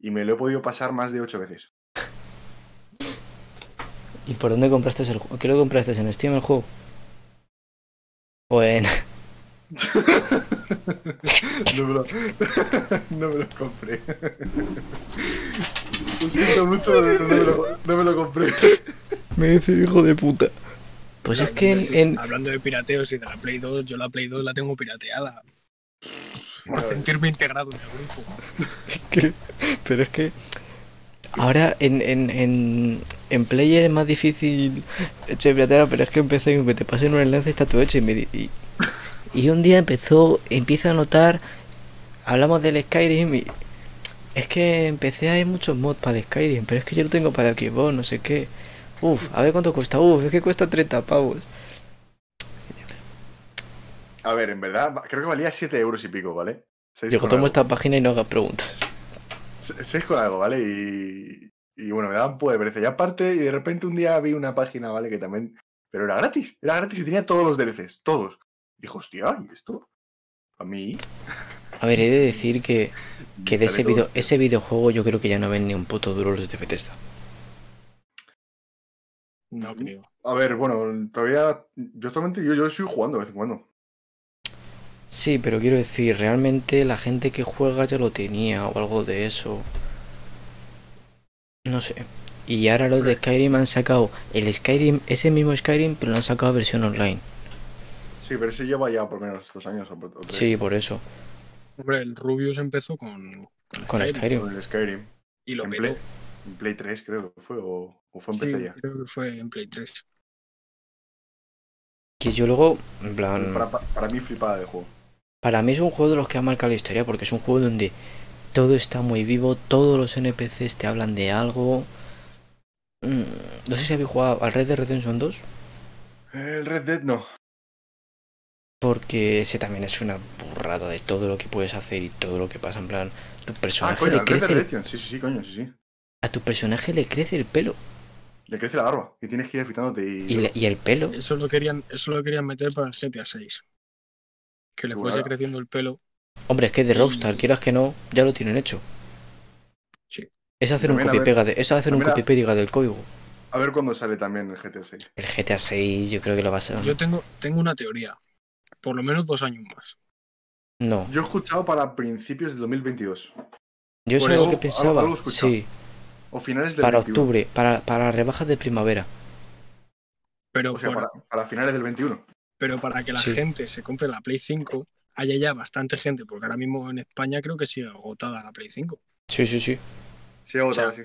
D: y me lo he podido pasar más de 8 veces.
B: ¿Y por dónde compraste el juego? ¿Qué lo compraste en Steam el juego? O en...
D: no, me lo, no me lo compré. Lo siento mucho, pero no me lo, no me lo compré.
B: Me dice hijo de puta. Pues es que en, en-
C: Hablando de pirateos y de la Play 2, yo la Play 2 la tengo pirateada. Por sentirme integrado en el grupo.
B: que- Pero es que... Ahora en, en, en, en Player es más difícil echar piratear, pero es que empecé con que te pasen un enlace está todo hecho y, me y, y un día empezó, empieza a notar, hablamos del Skyrim y es que empecé a hay muchos mods para el Skyrim, pero es que yo lo tengo para Xbox, no sé qué. Uf, a ver cuánto cuesta, uf, es que cuesta 30 pavos.
D: A ver, en verdad, creo que valía 7 euros y pico, ¿vale? 6
B: Digo, tomo esta página y no hagas preguntas.
D: Se- seis con algo, ¿vale? Y, y bueno, me daban un poco de pereza. Y aparte, y de repente un día vi una página, ¿vale? Que también... Pero era gratis, era gratis y tenía todos los DLCs, todos. Dijo, hostia, ¿y esto? A mí...
B: A ver, he de decir que, que de ese, video, ese videojuego yo creo que ya no ven ni un puto duro los de Bethesda.
C: No creo.
D: A ver, bueno, todavía... Yo actualmente yo, yo sigo jugando de vez en cuando.
B: Sí, pero quiero decir, realmente la gente que juega ya lo tenía o algo de eso. No sé. Y ahora los de Skyrim han sacado el Skyrim, ese mismo Skyrim, pero lo han sacado versión online.
D: Sí, pero ese lleva ya por lo menos dos años o, por- o tres.
B: Sí, por eso.
C: Hombre, el Rubius empezó con,
B: Con Skyrim.
D: Con el Skyrim.
C: y lo
D: en. Play, en Play 3 creo que fue, o, o fue en
C: Sí,
D: PC ya.
C: creo que fue en Play 3.
B: Que yo luego, en plan,
D: Para, para- para mí flipada de juego.
B: Para mí es un juego de los que ha marcado la historia porque es un juego donde todo está muy vivo, todos los NPCs te hablan de algo. Mm, No sé si habéis jugado al Red Dead Redemption 2.
D: El Red Dead no.
B: Porque ese también es una burrada de todo lo que puedes hacer y todo lo que pasa. En plan, tu
D: Ah,
B: personaje
D: coño,
B: le
D: el Red Dead
B: crece el-
D: Redemption. Sí, sí, sí, coño, sí, sí.
B: a tu personaje le crece el pelo.
D: Le crece la barba y tienes que ir afeitándote y...
B: Y, le- y el pelo.
C: Eso lo querían, eso lo querían meter para el GTA 6. Que le fuese creciendo el pelo.
B: Hombre, es que es de Rockstar,
C: Y-
B: quieras que no, ya lo tienen hecho.
C: Sí.
B: Es hacer un
D: También,
B: copy
D: ver,
B: pega de, es hacer un copy pega del código.
D: A ver cuándo sale también el GTA 6.
B: El GTA 6 yo creo que lo va a ser.
C: Yo tengo, tengo una teoría. Por lo menos dos años más.
B: No,
D: Yo he escuchado para principios del 2022.
B: yo sé lo
D: eso
B: que
D: algo-
B: pensaba.
D: algo escuchado.
B: sí,
D: O finales del
B: para
D: 21.
B: octubre, para, para rebajas de primavera.
C: Pero,
D: O sea,
C: por-
D: para, para finales del 21.
C: Pero para que la
B: Sí.
C: gente se compre la Play 5, haya ya bastante gente, porque ahora mismo en España creo que sigue agotada la Play 5.
B: Sí, sí, sí.
D: Sí, agotado,
C: O
D: sí.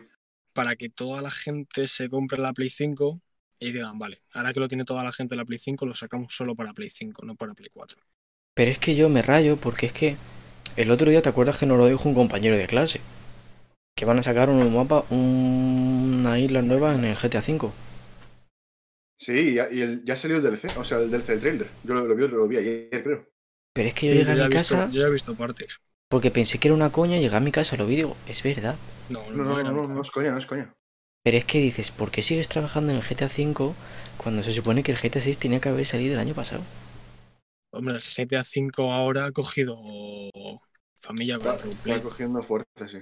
C: Para que toda la gente se compre la Play 5 y digan, vale, ahora que lo tiene toda la gente la Play 5, lo sacamos solo para Play 5, no para Play 4.
B: Pero es que yo me rayo porque es que el otro día te acuerdas que nos lo dijo un compañero de clase. Que van a sacar un mapa, una isla nueva en el GTA V.
D: Sí, y el- ya salió el DLC, o sea, el DLC del trailer. Yo lo, lo vi, lo vi ayer, creo.
B: Pero es que yo
C: Sí,
B: llegué a mi
C: visto-
B: casa
C: yo ya he visto partes.
B: porque pensé que era una coña, llegué a mi casa, lo vi y digo, es verdad.
C: No,
D: No, no, no, no, es coña, no es coña.
B: Pero es que dices, ¿por qué sigues trabajando en el GTA V cuando se supone que el GTA 6 tenía que haber salido el año pasado?
C: Hombre, el GTA V ahora ha cogido familia
D: Está, está cogiendo fuerza, sí.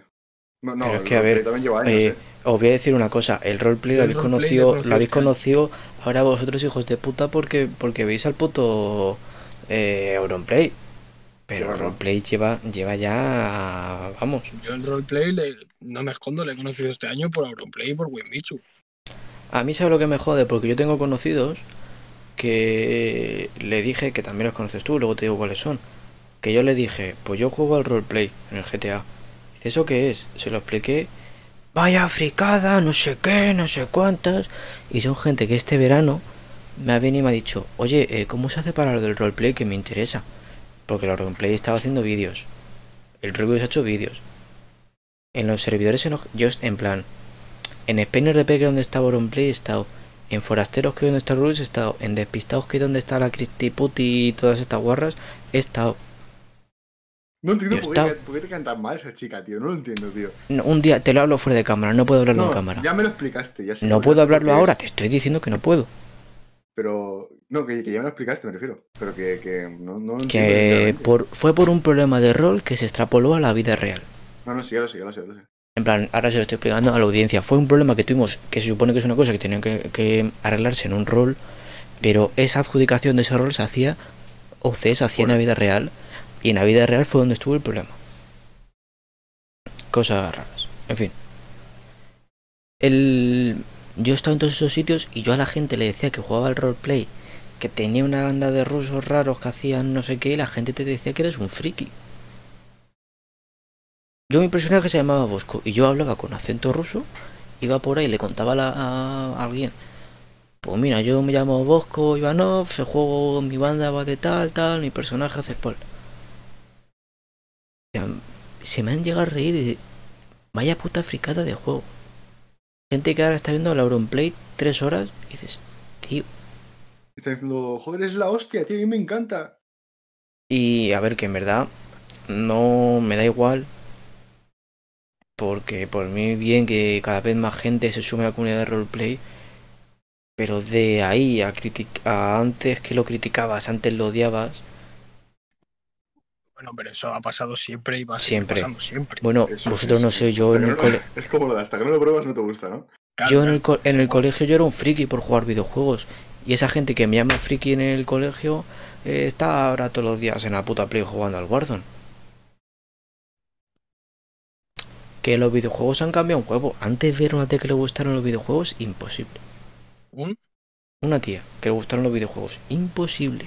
D: No, no,
B: Pero es que, a ver,
D: lleva años,
B: eh,
D: eh.
B: Os voy a decir una cosa, el roleplay lo
C: El
B: habéis
C: roleplay
B: conocido,
C: lo
B: habéis conocido ahora vosotros hijos de puta porque, porque veis al puto eh, Auronplay. Pero
D: Sí,
B: el roleplay lleva, lleva ya, vamos,
C: Yo el roleplay, le- no me escondo, le he conocido este año por Auronplay y por Winbichu.
B: A mí sabe lo que me jode, porque yo tengo conocidos que le dije, que también los conoces tú, luego te digo cuáles son. Que yo le dije, pues yo juego al roleplay en el GTA. ¿Eso qué es? Se lo expliqué. Vaya fricada, no sé qué, no sé cuántas. Y son gente que este verano me ha venido y me ha dicho, oye, eh, ¿cómo se hace para lo del roleplay que me interesa? Porque el roleplay estaba haciendo vídeos. El Rubius ha hecho vídeos. En los servidores, en los- yo en plan, en Spain RP, que donde está Auronplay, he estado. En Forasteros, que donde está Rubius, he estado. En Despistados, que es donde está la Cristi Puti y todas estas guarras, he estado.
D: No entiendo por qué, por qué te canta mal esa chica, tío. No lo entiendo, tío.
B: No, un día te lo hablo fuera de cámara, no puedo hablarlo
D: No,
B: en cámara.
D: ya me lo explicaste. Ya sé
B: No puedo hablarlo ahora, te estoy diciendo que no puedo.
D: Pero. No, que, que ya me lo explicaste, me refiero. Pero que, que no, no lo entiendo.
B: Que por, fue por un problema de rol que se extrapoló a la vida real.
D: No, no, sí, ya lo sé, ya lo sé, ya lo sé.
B: En plan, ahora se lo estoy explicando a la audiencia. Fue un problema que tuvimos, que se supone que es una cosa que tenía que, que arreglarse en un rol, pero esa adjudicación de ese rol se hacía, o se hacía en la vida real, y en la vida real fue donde estuvo el problema. Cosas raras. En fin. El... Yo estaba en todos esos sitios y yo a la gente le decía que jugaba al roleplay, que tenía una banda de rusos raros que hacían no sé qué, y la gente te decía que eres un friki. Yo mi personaje se llamaba Bosco y yo hablaba con acento ruso, iba por ahí le contaba a, la- alguien, pues mira, yo me llamo Bosco Ivanov, se juego, mi banda va de tal, tal, mi personaje hace Se me han llegado a reír y vaya puta fricada de juego. Gente que ahora está viendo la Auronplay tres horas y dices, tío.
D: Está diciendo, joder, es la hostia, tío, a mí me encanta.
B: Y a ver, que en verdad no me da igual. Porque por mí bien que cada vez más gente se sume a la comunidad de roleplay. Pero de ahí a criticar antes que lo criticabas, antes lo odiabas.
C: Bueno, pero eso ha pasado siempre y va a seguir
B: Siempre.
C: pasando siempre.
B: Bueno,
D: Eso,
B: vosotros
D: sí,
B: no sé, yo en el
D: no-
B: cole...
D: Es como lo de hasta que no lo pruebas no te gusta, ¿no?
C: Claro,
B: Yo en el, co- en el colegio yo era un friki por jugar videojuegos. Y esa gente que me llama friki en el colegio eh, está ahora todos los días en la puta play jugando al Warzone. Que los videojuegos han cambiado un huevo. Antes ver una tía que le gustaron los videojuegos, imposible.
C: ¿Un?
B: Una tía que le gustaron los videojuegos, imposible.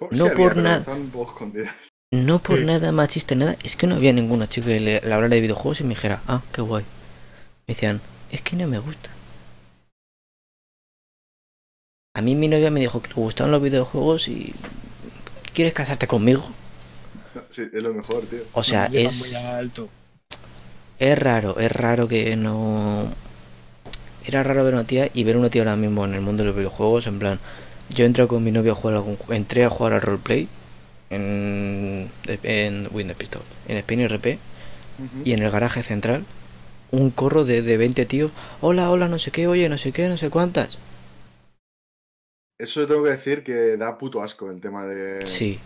D: Por-
B: No por nada. No por
C: Sí.
B: nada machista, nada. Es que no había ninguna chica que le, le hablara de videojuegos y me dijera, ah, qué guay. Me decían, es que no me gusta. A mí mi novia me dijo que le gustaban los videojuegos y... ¿Quieres casarte conmigo?
D: Sí, es lo mejor, tío.
B: O sea,
C: No,
B: es...
C: muy alto.
B: Es raro, es raro que no... Era raro ver una tía y ver una tía ahora mismo en el mundo de los videojuegos, en plan... Yo entré con mi novia a jugar algún ju- entré a jugar al roleplay en en Windows Pistol, en Spain RP y en el garaje central un corro de, de 20 tíos, hola, hola, no sé qué, oye, no sé qué, no sé cuántas.
D: Eso tengo que decir que da puto asco el tema de.
B: Sí,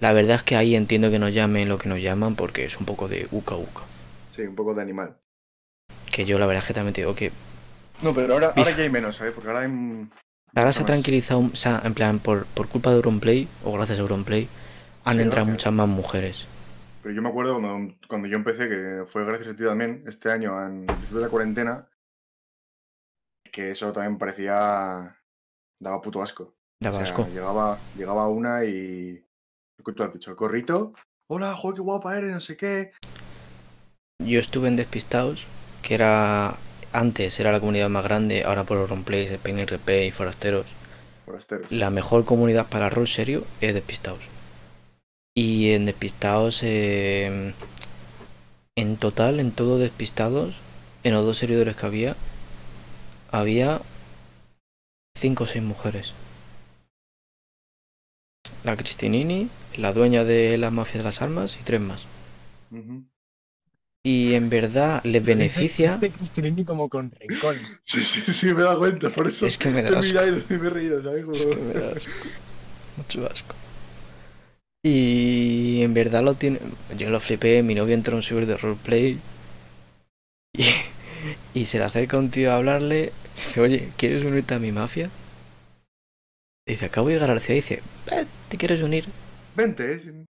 B: la verdad es que ahí entiendo que nos llamen lo que nos llaman porque es un poco de uca uca.
D: Sí, un poco de animal.
B: Que yo la verdad es que también te digo que
D: No, pero ahora,
B: Mira.
D: ahora ya hay menos, ¿sabes? Porque ahora hay.
B: Ahora se ha tranquilizado, o sea, en plan, por, por culpa de Auronplay, o gracias a Auronplay, han
D: Sí,
B: entrado
D: gracias.
B: muchas más mujeres.
D: Pero yo me acuerdo cuando, cuando yo empecé, que fue gracias a ti también, este año, en después de la cuarentena, que eso también parecía. daba puto asco.
B: Daba
D: O sea,
B: asco.
D: Llegaba, llegaba una y. Que tú has dicho, corrito. Hola, joder, qué guapa eres, no sé qué.
B: Yo estuve en Despistados, que era. Antes era la comunidad más grande, ahora por los roleplays de PNRP y Forasteros.
D: Forasteros.
B: La mejor comunidad para rol serio es Despistados. Y en Despistados, eh, en total, en todo Despistados, en los dos servidores que había, había cinco o seis mujeres. La Cristinini, la dueña de las mafias de las armas y tres más.
D: Ujú.
B: Y en verdad les beneficia.
C: Cristinini como con rencor.
D: Sí, sí, sí, me he dado cuenta, por eso.
B: Es que me da asco.
D: y me he reído, ¿sabes? Como-
B: Es que me da asco. Mucho asco. Y en verdad lo tiene. Yo lo flipé, mi novio entró en un server de roleplay. Y, y se le acerca un tío a hablarle. Dice, oye, ¿quieres unirte a mi mafia? Dice, acabo de llegar a la ciudad y dice, "Eh, ¿te quieres unir?
D: Vente, ¿eh?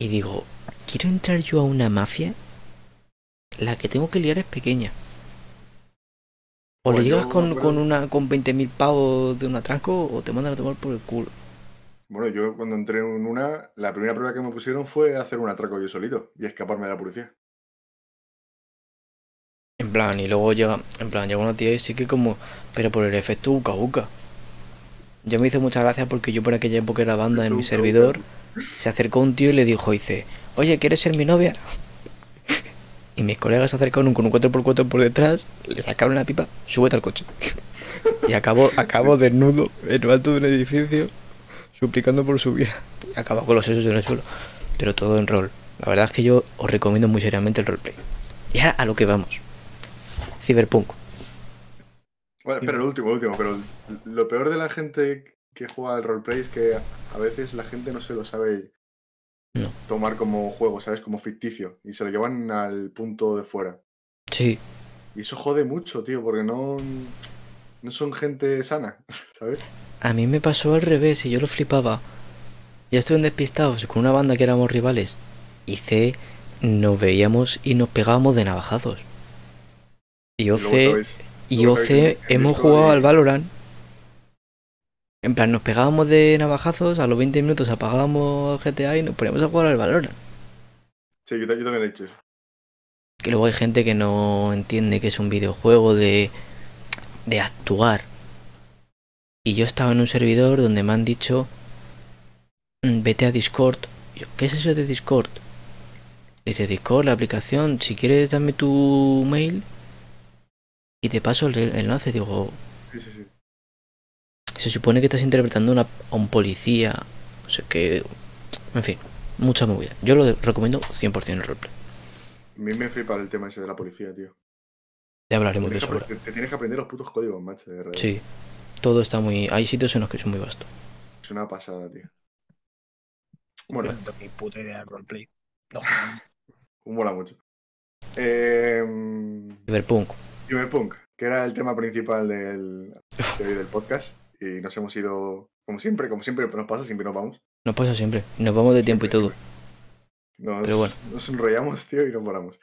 B: Y digo, ¿quiero entrar yo a una mafia? La que tengo que liar es pequeña. O le
D: Pues
B: llegas con,
D: acuerdo-
B: con una con 20.000 pavos de un atraco o te mandan a tomar por el culo.
D: Bueno, yo cuando entré en una, la primera prueba que me pusieron fue hacer un atraco yo solito y escaparme de la policía.
B: En plan, y luego llega, en plan, llega una tía y sí que como, pero por el efecto uca uca. Yo me hice mucha gracia porque yo por aquella época era banda en mi servidor. Se acercó un tío y le dijo, dice, oye, ¿quieres ser mi novia? Y mis colegas se acercaron con un 4x4 por detrás, le sacaron la pipa, súbete al coche. Y acabó, acabó desnudo en lo alto de un edificio, suplicando por su vida. Y acabó con los sesos en el suelo. Pero todo en rol. La verdad es que yo os recomiendo muy seriamente el roleplay. Y ahora a lo que vamos. Cyberpunk.
D: Bueno, pero lo último, lo último, pero lo peor de la gente que juega al roleplay es que a veces la gente no se lo sabe
B: No.
D: tomar como juego, ¿sabes? Como ficticio. Y se lo llevan al punto de fuera.
B: Sí,
D: Y eso jode mucho, tío, porque no, no son gente sana, ¿sabes?
B: a mí me pasó al revés y yo lo flipaba. Yo estuve en Despistados con una banda que éramos rivales. Y C, nos veíamos y nos pegábamos de navajazos. Y
D: Y
B: OC, y
D: luego
B: OC hemos jugado
D: y-
B: al Valorant. En plan, nos pegábamos de navajazos, a los 20 minutos apagábamos GTA y nos poníamos a jugar al Valorant.
D: Sí, yo, ta- yo también he hecho eso.
B: Que luego hay gente que no entiende que es un videojuego de, de actuar. Y yo estaba en un servidor donde me han dicho, "Mm, vete a Discord. Y yo, ¿qué es eso de Discord? Dice Discord, la aplicación, si quieres dame tu mail y te paso el enlace. Digo,
D: Sí, sí, sí.
B: Se supone que estás interpretando una- a un policía. O sea que, en fin, mucha movida. Yo lo recomiendo 100% el roleplay.
D: A mí me flipa el tema ese de la policía, tío.
B: Ya hablaremos de eso
D: te, te tienes que aprender los putos códigos, macho, de verdad.
B: Sí, todo está muy... Hay sitios en los que son muy vastos.
D: Es una pasada, tío. Bueno,
C: No tengo ni puta idea de roleplay. No,
D: mola mucho. Eh,
B: Cyberpunk.
D: Cyberpunk, que era el tema principal del, del podcast. Y nos hemos ido, como siempre, como siempre nos pasa, siempre nos vamos.
B: Nos pasa siempre. Nos vamos de tiempo y todo.
D: Nos,
B: Pero bueno.
D: nos enrollamos, tío, y nos volamos.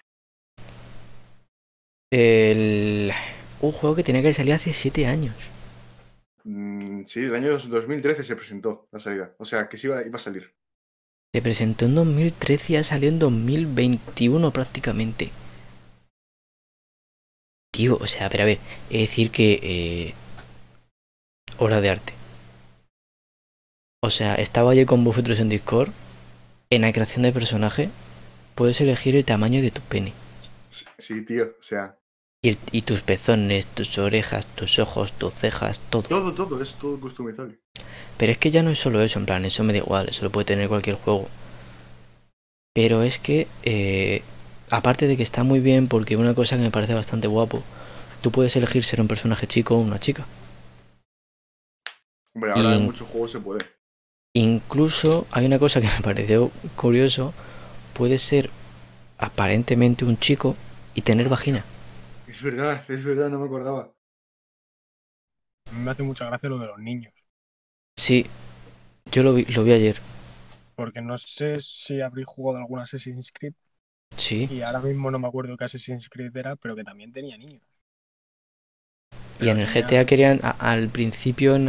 B: El... Un juego que tenía que salir hace 7 años.
D: Mm, sí, el año dos- 2013 se presentó la salida. O sea, que sí iba, iba a salir.
B: Se presentó en 2013 y ha salido en 2021 prácticamente. Tío, o sea, ver, a ver. Es decir que... Eh... Obra de arte. O sea, estaba yo con vosotros en Discord. En la creación de personaje puedes elegir el tamaño de tu pene.
D: Sí, sí, tío, o sea,
B: Y, y tus pezones, tus orejas, tus ojos, tus cejas, todo.
D: todo, todo, es todo customizable.
B: Pero es que ya no es solo eso, en plan, eso me da igual, eso lo puede tener cualquier juego. Pero es que, eh, aparte de que está muy bien, porque una cosa que me parece bastante guapo, tú puedes elegir ser un personaje chico o una chica.
D: Hombre, ahora
B: Y-
D: en muchos juegos se puede.
B: Incluso hay una cosa que me pareció curioso, puede ser aparentemente un chico y tener vagina.
D: Es verdad, es verdad, no me acordaba.
C: a mí me hace mucha gracia lo de los niños.
B: Sí, yo lo vi, lo vi ayer.
C: Porque no sé si habréis jugado algún Assassin's Creed
B: Sí.
C: y ahora mismo no me acuerdo qué Assassin's Creed era, pero que también tenía niños.
B: Y en el GTA querían, a- al principio en,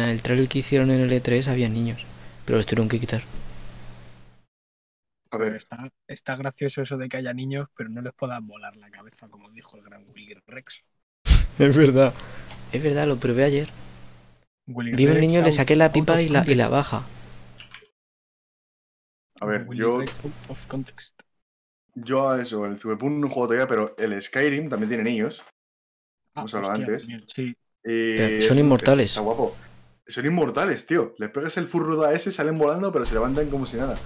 B: el trailer que hicieron en el E3 había niños, pero los tuvieron que quitar.
D: A ver,
C: está, está gracioso eso de que haya niños, pero no les puedas volar la cabeza, como dijo el gran Willy Rex.
B: Es verdad. Es verdad, lo probé ayer.
C: Willy
B: Vi un niño, le saqué la pipa y la, y la
C: context.
B: baja.
D: a ver,
C: Willy
D: yo,
C: Rex out of context.
D: yo a eso, el Cyberpunk no juego todavía, pero el Skyrim también tiene niños.
C: Ah,
D: Hemos hablado antes.
C: Sí,
D: Y es-
B: son
D: es-
B: inmortales.
D: Está guapo. Son inmortales, tío. Les pegas el furruda ese, salen volando, pero se levantan como si nada.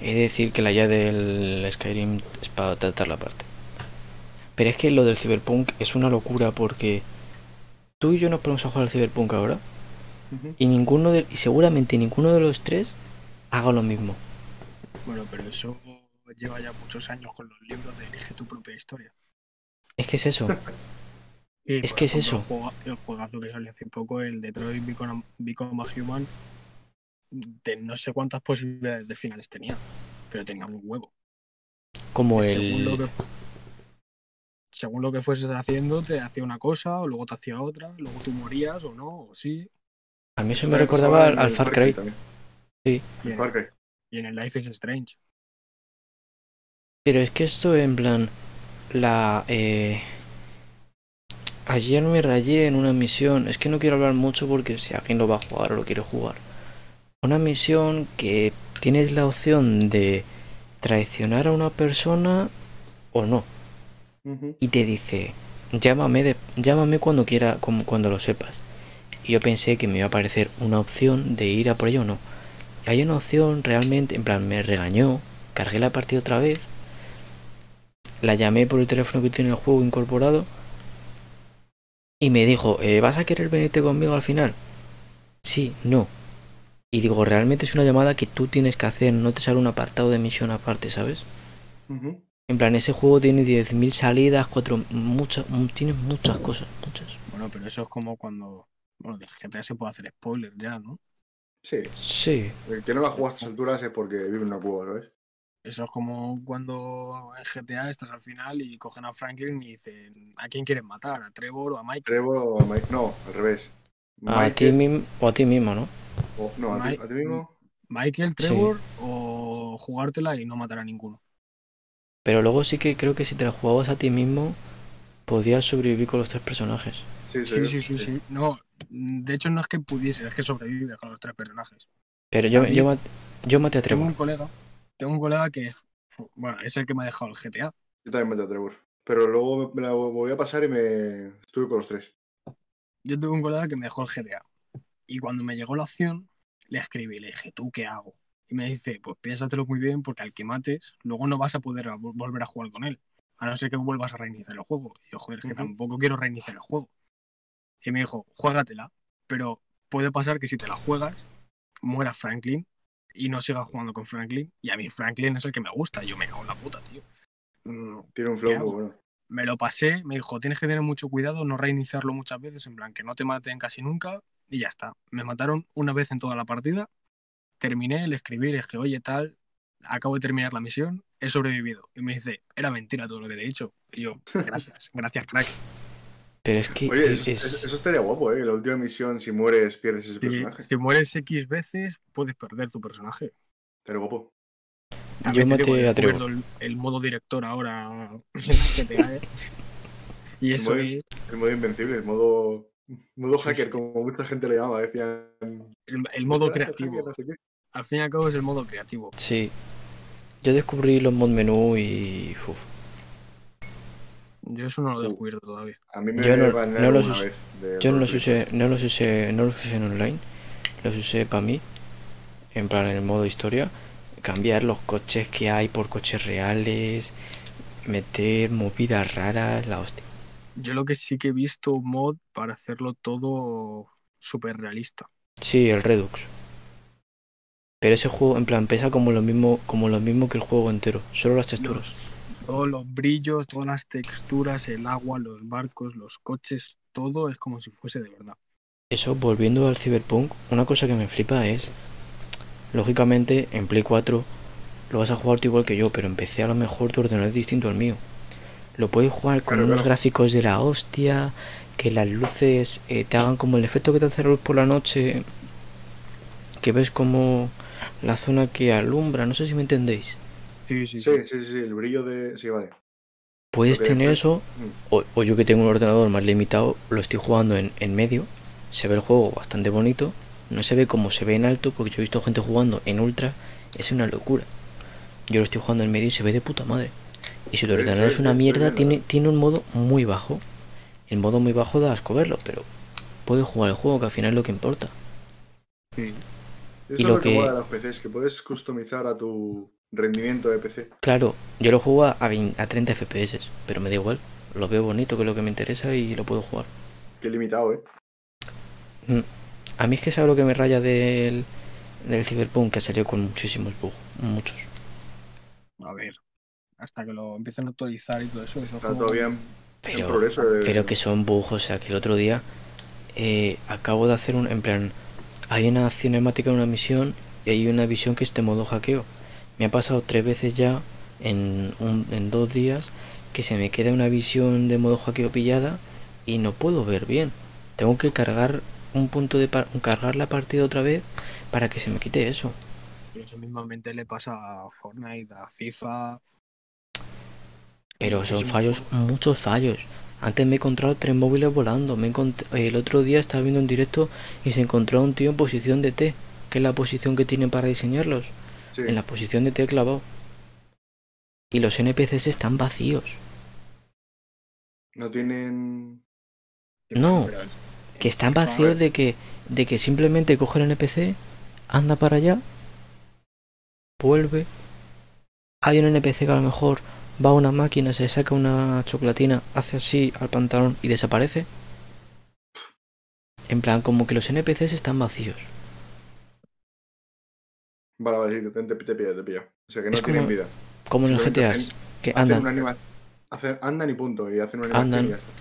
B: He de decir que la ya del Skyrim es para tratar la parte. Pero es que lo del Cyberpunk es una locura porque tú y yo nos ponemos a jugar al Cyberpunk ahora y ninguno de, y seguramente ninguno de los tres haga lo mismo.
C: bueno, pero eso lleva ya muchos años con los libros de Elige tu propia historia.
B: Es que es eso.
C: Y,
B: Es que es eso.
C: El, juega- el juegazo que salió hace poco, el Detroit Become, Become a Human, de no sé cuántas posibilidades de finales tenía, pero tenía un huevo.
B: Como
C: según, lo
B: el...
C: que, según lo que fueses haciendo, te hacía una cosa, o luego te hacía otra, luego tú morías o no, o sí.
B: A mí eso me recordaba al,
D: el
B: Far Cry.
D: también.
C: Y
D: El
C: en,
D: Cry.
C: y en el Life is Strange.
B: Pero es que esto en plan... La... Eh... Ayer me rayé en una misión. Es que no quiero hablar mucho porque si alguien lo va a jugar o lo quiere jugar. Una misión que tienes la opción de traicionar a una persona o no. Y te dice, llámame, de, llámame cuando quiera, como cuando lo sepas. Y yo pensé que me iba a aparecer una opción de ir a por ello o no. Y hay una opción realmente, en plan, me regañó, cargué la partida otra vez, la llamé por el teléfono que tiene el juego incorporado y me dijo, "Eh, ¿vas a querer venirte conmigo al final? Sí, no. Y digo, realmente es una llamada que tú tienes que hacer, no te sale un apartado de misión aparte, ¿sabes? En plan, ese juego tiene 10.000 salidas, cuatro, muchas, muchas cosas, muchas.
C: Bueno, pero eso es como cuando. Bueno, del GTA se puede hacer spoiler ya, ¿no?
D: Sí.
B: Sí,
D: El que no la juega a estas alturas es porque vive en una cueva, ¿sabes?
C: Eso es como cuando en GTA estás al final y cogen a Franklin y dicen: ¿A quién quieres matar? ¿A Trevor o a Mike?
D: Trevor o Mike. No, al revés.
B: a ti mismo, o a ti mismo, ¿no?
D: o- no, a ti, a mismo.
C: Michael, Trevor o jugártela y no matar a ninguno.
B: Pero luego sí que creo que si te la jugabas a ti mismo, podías sobrevivir con los tres personajes.
D: Sí,
C: Sí, sí, sí, sí. No, de hecho no es que pudiese, es que sobrevive con los tres personajes.
B: Pero yo,
C: A
B: yo, yo maté a
C: Tengo
B: Trevor.
C: un colega, tengo un colega que bueno, es el que me ha dejado el GTA.
D: Yo también maté a Trevor. Pero luego me, me la volví a pasar y me estuve con los tres.
C: Yo tuve un colega que me dejó el GTA. Y cuando me llegó la opción, le escribí, le dije, ¿tú qué hago? Y me dice, pues piénsatelo muy bien porque al que mates, luego no vas a poder volver a jugar con él. A no ser que vuelvas a reiniciar el juego. Y yo, joder, es que tampoco quiero reiniciar el juego. Y me dijo, juégatela. Pero puede pasar que si te la juegas, muera Franklin y no sigas jugando con Franklin. Y a mí Franklin es el que me gusta. Yo me cago en la puta, tío. Mm,
D: Tiene un
C: ¿Qué
D: flow bueno.
C: me lo pasé, me dijo, tienes que tener mucho cuidado, no reiniciarlo muchas veces, en plan, que no te maten casi nunca, y ya está. Me mataron una vez en toda la partida, terminé, le escribí, le dije, oye, tal, acabo de terminar la misión, he sobrevivido. Y me dice, era mentira todo lo que te he dicho. Y yo, gracias, gracias, crack.
B: Pero es que
D: Oye,
B: es-
D: eso,
B: es-
D: eso- eso estaría guapo, ¿eh? La última misión, si mueres, pierdes ese
C: Si,
D: personaje.
C: si mueres X veces, puedes perder tu personaje.
D: Estaría guapo.
C: También
B: Yo
C: te
B: Trevor.
C: descubierto El, el modo director ahora GTA, ¿eh? Y eso
D: modo-
C: es
D: El modo invencible, el modo, modo hacker, como mucha gente le llama. Decían.
C: el, el modo
D: "Ostras, el
C: creativo.
D: hacker, no sé qué".
C: Al fin y al cabo es el modo creativo.
B: Sí. Yo descubrí los mod menú y... uf.
C: Yo eso no lo he descubierto todavía.
D: A mí me
B: Yo no- no los
D: una
B: us-
D: vez. de
B: Yo no los usé, no los usé, no los usé en online, los usé para mí, en plan en el modo historia, cambiar los coches que hay por coches reales, meter movidas raras, la hostia.
C: Yo lo que sí que he visto un mod para hacerlo todo súper realista.
B: Sí, el Redux. Pero ese juego en plan pesa como lo mismo, como lo mismo que el juego entero, solo las texturas.
C: Todos los brillos, todas las texturas, el agua, los barcos, los coches, todo es como si fuese de verdad.
B: Eso, volviendo al Cyberpunk, una cosa que me flipa es lógicamente en Play 4 lo vas a jugar tú igual que yo, pero en PC a lo mejor tu ordenador es distinto al mío. Lo puedes jugar con
D: Claro,
B: unos
D: claro.
B: gráficos de la hostia, que las luces eh, te hagan como el efecto que te hace la luz por la noche, que ves como la zona que alumbra, no sé si me entendéis.
C: Sí, sí,
D: Sí, sí, sí, el brillo de. Sí, vale.
B: Puedes tener eso, o, o yo que tengo un ordenador más limitado, lo estoy jugando en, en medio, se ve el juego bastante bonito, no se ve como se ve en alto, porque yo he visto gente jugando en ultra, es una locura. Yo lo estoy jugando en medio y se ve de puta madre. Y si tu
D: Sí,
B: ordenador
D: sí,
B: es una
D: sí,
B: mierda, tiene, tiene un modo muy bajo. El modo muy bajo da asco verlo, pero puedes jugar el juego, que al final es lo que importa.
C: sí.
D: Eso
B: Y
D: es
B: lo
D: lo que
B: que-
D: los PCs, que puedes customizar a tu rendimiento de PC.
B: Claro, yo lo juego a, 20 a 30 FPS, pero me da igual. Lo veo bonito, que es lo que me interesa y lo puedo jugar.
D: Qué limitado, ¿eh?
B: Mm. A mí es que sabe lo que me raya del, del Cyberpunk, que salió con muchísimos bugs, muchos.
C: A ver, hasta que lo empiecen a actualizar y todo eso. es
D: Está
C: como-
D: todavía en, en
B: Pero,
D: progreso. de-
B: pero que son bugs, o sea, que el otro día eh, acabo de hacer un, en plan, hay una cinemática en una misión y hay una visión que es de modo hackeo. Me ha pasado tres veces ya en, un- en dos días que se me queda una visión de modo hackeo pillada y no puedo ver bien. Tengo que cargar un punto de par- cargar la partida otra vez para que se me quite eso.
C: Y Eso mismamente le pasa a Fortnite, a FIFA.
B: Pero son fallos, muchos fallos. Antes me he encontrado tres móviles volando. Me el otro día estaba viendo un directo y se encontró un tío en posición de T, que es la posición que tienen para diseñarlos.
D: Sí.
B: En la posición de T clavado. Y los NPCs están vacíos.
D: No tienen.
B: No, Que están vacíos de que, de que simplemente coge el NPC, anda para allá, vuelve. Hay un NPC que a lo mejor va a una máquina, se saca una chocolatina, hace así al pantalón y desaparece. En plan, como que los NPCs están vacíos.
D: Vale, vale, sí, te, te, te pillo, te pillo. O sea que no
B: Es
D: tienen
B: como-
D: vida.
B: Como en el GTA,
D: Simplemente
B: que andan.
D: anima- hacen- andan y punto. Y hacen una animación
B: Andan.
D: y ya está.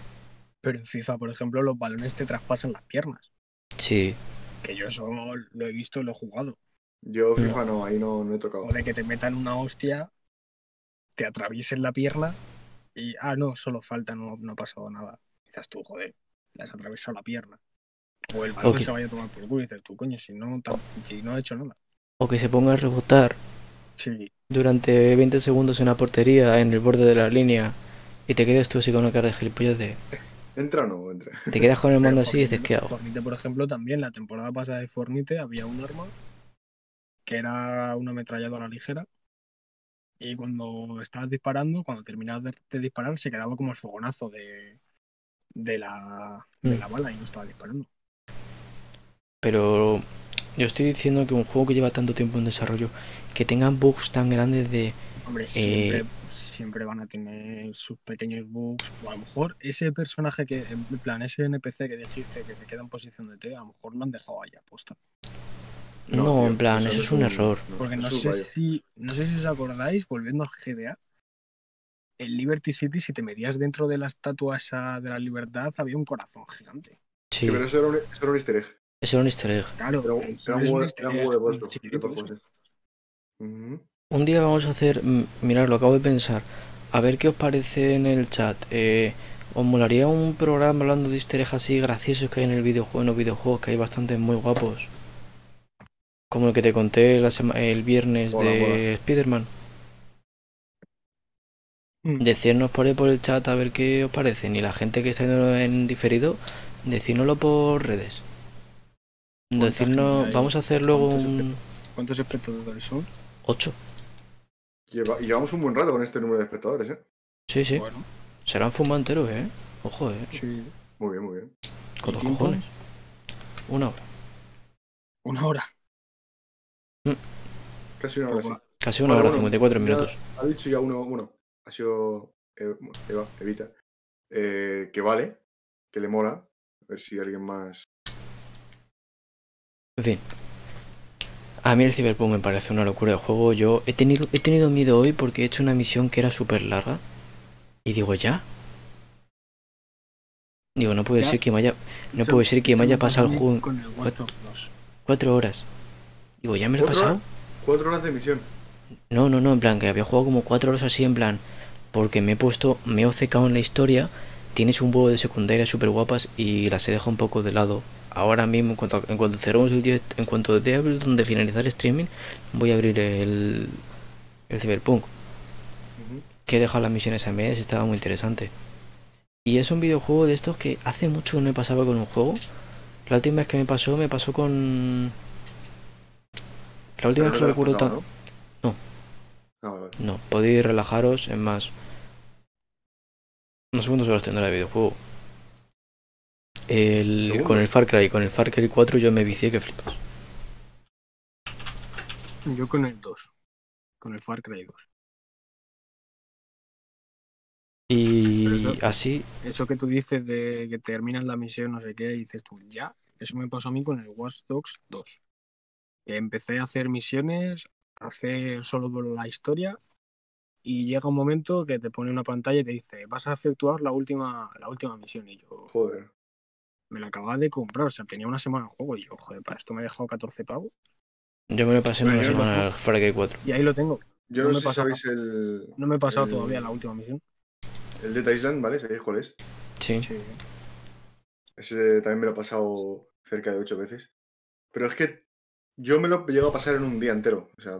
C: Pero en FIFA, por ejemplo, los balones te traspasan las piernas.
B: Sí,
C: Que yo eso lo he visto y lo he jugado.
D: Yo,
B: Mm.
D: FIFA, no, ahí no, no he tocado.
C: O de que te metan una hostia, te atraviesen la pierna y, ah, no, solo falta, no, no ha pasado nada. Dices tú, joder, le has atravesado la pierna. O el balón se vaya a tomar por culo y dices tú, coño, si no, si no he hecho nada.
B: O que se ponga a rebotar
C: Sí,
B: durante 20 segundos en una portería en el borde de la línea y te quedas tú así con una cara de gilipollas de.
D: ¿Entra o no entra?
B: Te quedas con el mando así y dices, ¿qué hago?
C: Fornite, por ejemplo, también, la temporada pasada de Fornite había un arma que era una ametralladora ligera. Y cuando estabas disparando, cuando terminabas de, de disparar, se quedaba como el fogonazo de, de, la, de
B: Mm.
C: la bala y no estaba disparando.
B: Pero yo estoy diciendo que un juego que lleva tanto tiempo en desarrollo, que tengan bugs tan grandes de...
C: Hombre,
B: Eh,
C: siempre, siempre van a tener sus pequeños bugs. O a lo mejor ese personaje que, en plan, ese NPC que dijiste que se queda en posición de T, a lo mejor lo han dejado ahí apuesta.
B: No, en plan, eso es un error.
C: Porque no sé si no sé si os acordáis, volviendo al GTA, en Liberty City, si te metías dentro de la estatua esa de la libertad, había un corazón gigante.
B: Sí,
D: Sí, pero eso era un, eso era un easter egg.
B: Eso era un easter egg.
C: Claro,
D: un- un
C: es easter
B: día vamos a hacer, mirad, lo acabo de pensar, a ver qué os parece en el chat. Eh, ¿Os molaría un programa hablando de easter eggs así graciosos que hay en el videojuego, en los videojuegos, que hay bastantes muy guapos? Como el que te conté la sema- el viernes de. Spider-Man.
C: Mm.
B: Decirnos por ahí por el chat a ver qué os parecen. Y la gente que está viendo en diferido, decírnoslo por redes.
C: ¿Cuánta
B: Decirnos, vamos a hacer luego
C: ¿Cuántos
B: un
C: ¿Cuántos espectadores son?
B: 8.
D: Lleva- y llevamos un buen rato con este número de espectadores, ¿eh?
B: Sí, sí.
C: Bueno,
B: Serán fumanteros, eh. Ojo, eh.
C: sí.
D: Muy bien, muy bien.
B: Con
C: ¿Y
B: los
C: tiempo?
B: cojones. Una hora.
C: Una hora.
D: Casi una hora.
C: Poco.
B: Casi una
D: Vale,
B: hora,
D: bueno,
B: 54
D: ya
B: minutos.
D: Ha dicho ya uno, bueno, ha sido Eva, Eva, Evita, eh, que vale, que le mola. A ver si alguien más.
B: En fin. A mí el Cyberpunk me parece una locura de juego. Yo he tenido, he tenido miedo hoy porque he hecho una misión que era súper larga. Y digo, ¿ya? Digo, no puede
C: Ya.
B: ser que me haya... No
C: Eso-
B: puede ser que me haya pasado el juego en
C: Con el Watch Dogs 2.
B: cuatro horas. Digo, ¿ya me lo he
D: ¿Cuatro
B: pasado?
D: horas? Cuatro horas de misión.
B: No, no, no, en plan, que había jugado como cuatro horas así, en plan, porque me he puesto, me he obcecado en la historia, tienes un huevo de secundarias súper guapas y las he dejado un poco de lado. Ahora mismo, en cuanto, en cuanto cerremos el directo, en cuanto de donde finalizar el streaming, voy a abrir el, el Cyberpunk, que he dejado las misiones a medias, estaba muy interesante. Y es un videojuego de estos que hace mucho que no me pasaba con un juego. La última vez que me pasó, me pasó con... La última
D: Pero
B: vez que recuerdo tan... No.
D: Ah.
B: No, podéis relajaros, es más. No sé cuántas horas tendrá el videojuego. El, con el Far Cry, con el Far Cry 4 yo me vicié que flipas.
C: Yo con el 2. Con el Far Cry 2.
B: Y
C: eso-
B: así,
C: Eso que tú dices de que terminas la misión, no sé qué, y dices tú, ya. Eso me pasó a mí con el Watch Dogs 2. Que empecé a hacer misiones, a hacer solo la historia, y llega un momento que te pone una pantalla y te dice, vas a efectuar la última, la última misión. Y yo
D: Joder.
C: Me la acababa de comprar, o sea, tenía una semana de juego, y yo, joder, para esto me he dejado 14 pavos.
B: yo me lo pasé en una semana
C: lo-
B: el Far Cry 4.
C: Y ahí lo tengo.
D: Yo
C: No
D: no,
C: me
D: si sabéis el,
C: No me he pasado
D: El-
C: todavía la última misión.
D: el Dead Island, ¿vale? ¿Sabéis cuál es?
B: Sí.
C: Sí.
D: Ese también me lo he pasado cerca de ocho veces. Pero es que yo me lo llego a pasar en un día entero. O sea,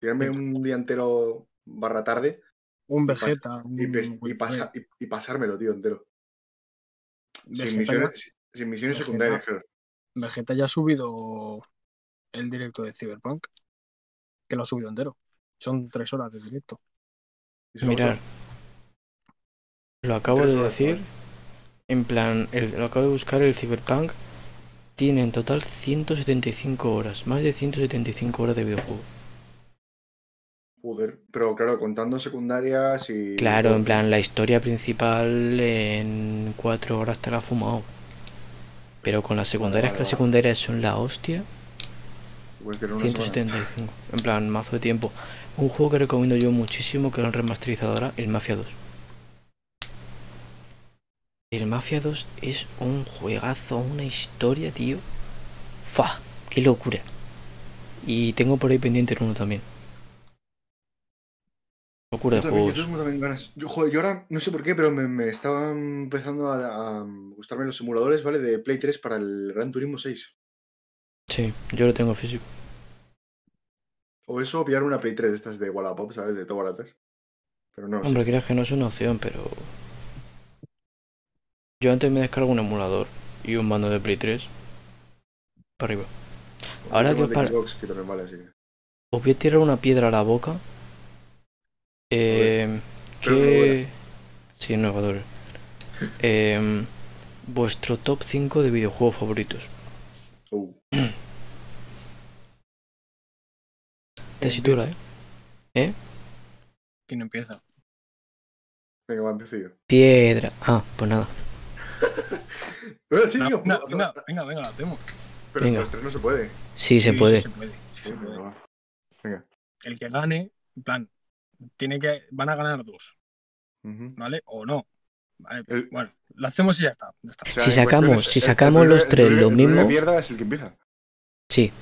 D: tirarme un día entero barra tarde
C: Un
D: Y pas-
C: Vegeta.
D: y,
C: un
D: pes- y,
C: Wii
D: pasa- y- y pasármelo, tío, entero. Sin misiones, sin- sin misiones
C: Vegeta.
D: secundarias, claro.
C: Vegeta ya ha subido el directo de Cyberpunk. Que lo ha subido entero. Son tres horas de directo.
B: Mirar, lo acabo de decir. En plan, el- lo acabo de buscar el Cyberpunk. Tiene en total 175 horas, más de 175 horas de videojuego.
D: Joder, pero claro, contando secundarias y.
B: Claro, en plan, la historia principal en 4 horas te la has fumado. Pero con las secundarias,
D: vale,
B: que las secundarias son la hostia,
D: tener una semana.
B: 175. En plan, mazo de tiempo. Un juego que recomiendo yo muchísimo, que lo han remasterizado ahora, el Mafia 2. El Mafia 2 es un juegazo, una historia, tío. ¡Fa! ¡Qué locura! Y tengo por ahí pendiente el uno también. Locura
D: Yo
B: de
D: también, yo
B: juegos.
D: tengo también ganas. Yo, joder, yo ahora no sé por qué, pero me, me estaban empezando a, a gustarme los simuladores, ¿vale? De Play 3 para el Gran Turismo 6.
B: Sí, yo lo tengo físico.
D: O eso, o pillar una Play 3 de estas de Wallapop, ¿sabes? De todo baratas. Pero no,
B: Hombre, creas que no es una opción, pero. Yo antes me descargo un emulador y un mando de Play 3. Para arriba. ahora
D: de
B: para-
D: Xbox, que también vale, así que.
B: Os voy a tirar una piedra a la boca. Eh, que. Sí, innovador. Eh, vuestro top 5 de videojuegos favoritos.
D: Uh,
B: Tesitura, ¿eh?
C: ¿Quién empieza?
D: venga, va, empiezo yo.
B: Piedra. Ah, pues nada.
D: Pero sí,
C: No,
D: tío,
C: venga, venga, venga, venga, lo hacemos.
D: Pero
B: venga.
D: los tres no se puede.
B: Sí, se
C: Sí,
B: puede.
C: sí se puede. sí
D: Sí,
C: se puede.
D: Venga.
C: El que gane, en plan, tiene que. Van a ganar dos. ¿vale? O no. Vale,
D: El-
C: Bueno, lo hacemos y ya está. ya está.
D: O sea,
B: Si sacamos- si
D: el- el
B: sacamos los
D: el
B: tres lo mismo-
D: que pierda es el que empieza.
B: Sí.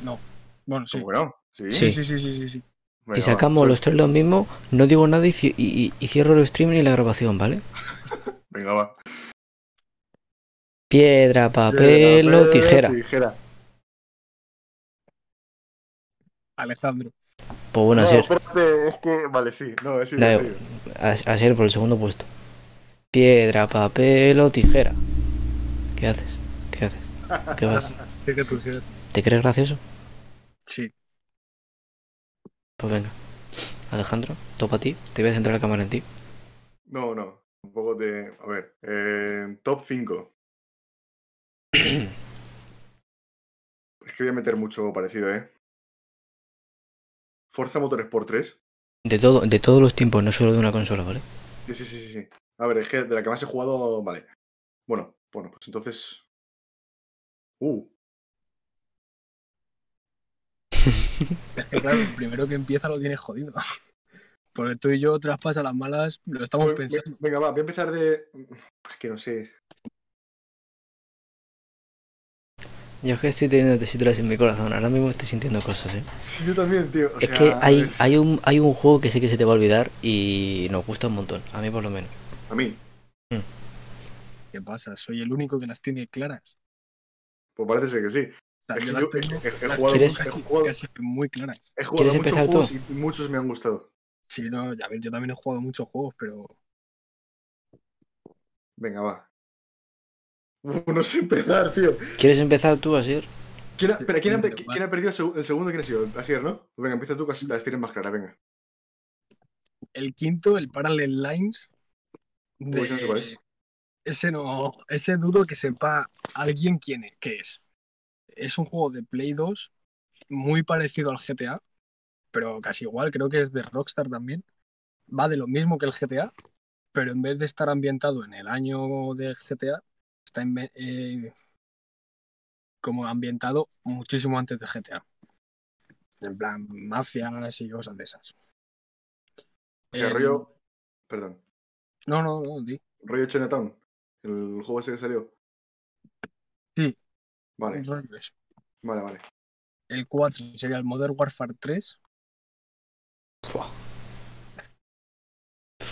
C: Bueno, sí.
D: ¿Cómo que no? Sí.
B: Sí.
C: Sí, sí, sí, sí, sí, sí.
D: Venga,
B: Si sacamos
D: pues-
B: los tres lo mismo, no digo nada y, ci- y- y- y cierro el streaming y la grabación, ¿vale?
D: Venga, va.
B: Piedra, papel o
D: Papel,
B: tijera.
D: Tijera.
C: Alejandro.
B: Pues bueno, a
D: no,
B: ser,
D: espérate, es que. Vale, sí. No, sí,
B: Da-
D: sí.
B: a, a ser por el segundo puesto. Piedra, papel o tijera. ¿Qué haces? ¿Qué haces? ¿Qué vas?
C: Sí, que tú, sí.
B: ¿Te crees gracioso?
C: Sí.
B: Pues venga. Alejandro, topa a ti. Te voy a centrar la cámara en ti.
D: No, no. Un poco de. A ver. eh, top 5. Es que voy a meter mucho parecido, ¿eh? Forza Motorsport 3.
B: De, todo, de todos los tiempos, no solo de una consola, ¿vale?
D: Sí, sí, sí, sí, sí. A ver, es que de la que más he jugado, vale. Bueno, bueno, pues entonces. Uh,
C: Es que claro, el primero que empieza lo tienes jodido. Porque tú y yo, traspas a las malas, lo estamos
D: ve-
C: pensando.
D: venga, va, voy a empezar de. Es que no sé.
B: Yo es que estoy teniendo tesituras en mi corazón, ahora mismo estoy sintiendo cosas, ¿eh?
D: Sí, yo también, tío. O
B: Es
D: sea,
B: que
D: a
B: hay, hay, un, hay un juego que sé que se te va a olvidar y nos gusta un montón, a mí por lo menos.
D: A mí,
C: ¿Qué pasa? Soy el único que las tiene claras.
D: pues parece ser que sí.
C: O sea,
D: Es
C: yo
D: que
C: las
D: yo he-
C: tengo,
D: he- he
C: las
D: jugado-
C: tengo
B: ¿Quieres-
C: casi,
D: he jugado-
C: casi muy claras.
D: He jugado
B: ¿Quieres
D: a muchos
B: empezar tú?
D: juegos y muchos me han gustado.
C: Sí, no, ya ver, yo también he jugado muchos juegos, pero
D: Venga, va. Uf, no sé empezar, tío.
B: ¿Quieres empezar tú, Asier?
D: ¿Quién ha, espera, ¿quién ha,
C: Pero
D: quién ha perdido el seg- el segundo? ¿Quién ha sido? Asier, ¿no? Pues venga, empieza tú, que así las tienes más claras, venga.
C: el quinto, el Parallel Lines.
D: Uy, ese no sé cuál es.
C: ese no, ese dudo que sepa alguien quién es, qué es. Es un juego de Play 2 muy parecido al GTA, pero casi igual, creo que es de Rockstar también. Va de lo mismo que el GTA, pero en vez de estar ambientado en el año del GTA, está eh, como ambientado muchísimo antes de GTA. En plan, mafias y cosas de esas.
D: O sea,
C: Eh,
D: rollo. Perdón.
C: No, no, no, di.
D: Rollo Chinatown. El juego ese que salió.
C: Sí.
D: Vale, vale, vale.
C: El 4 sería el Modern Warfare 3.
B: Fua.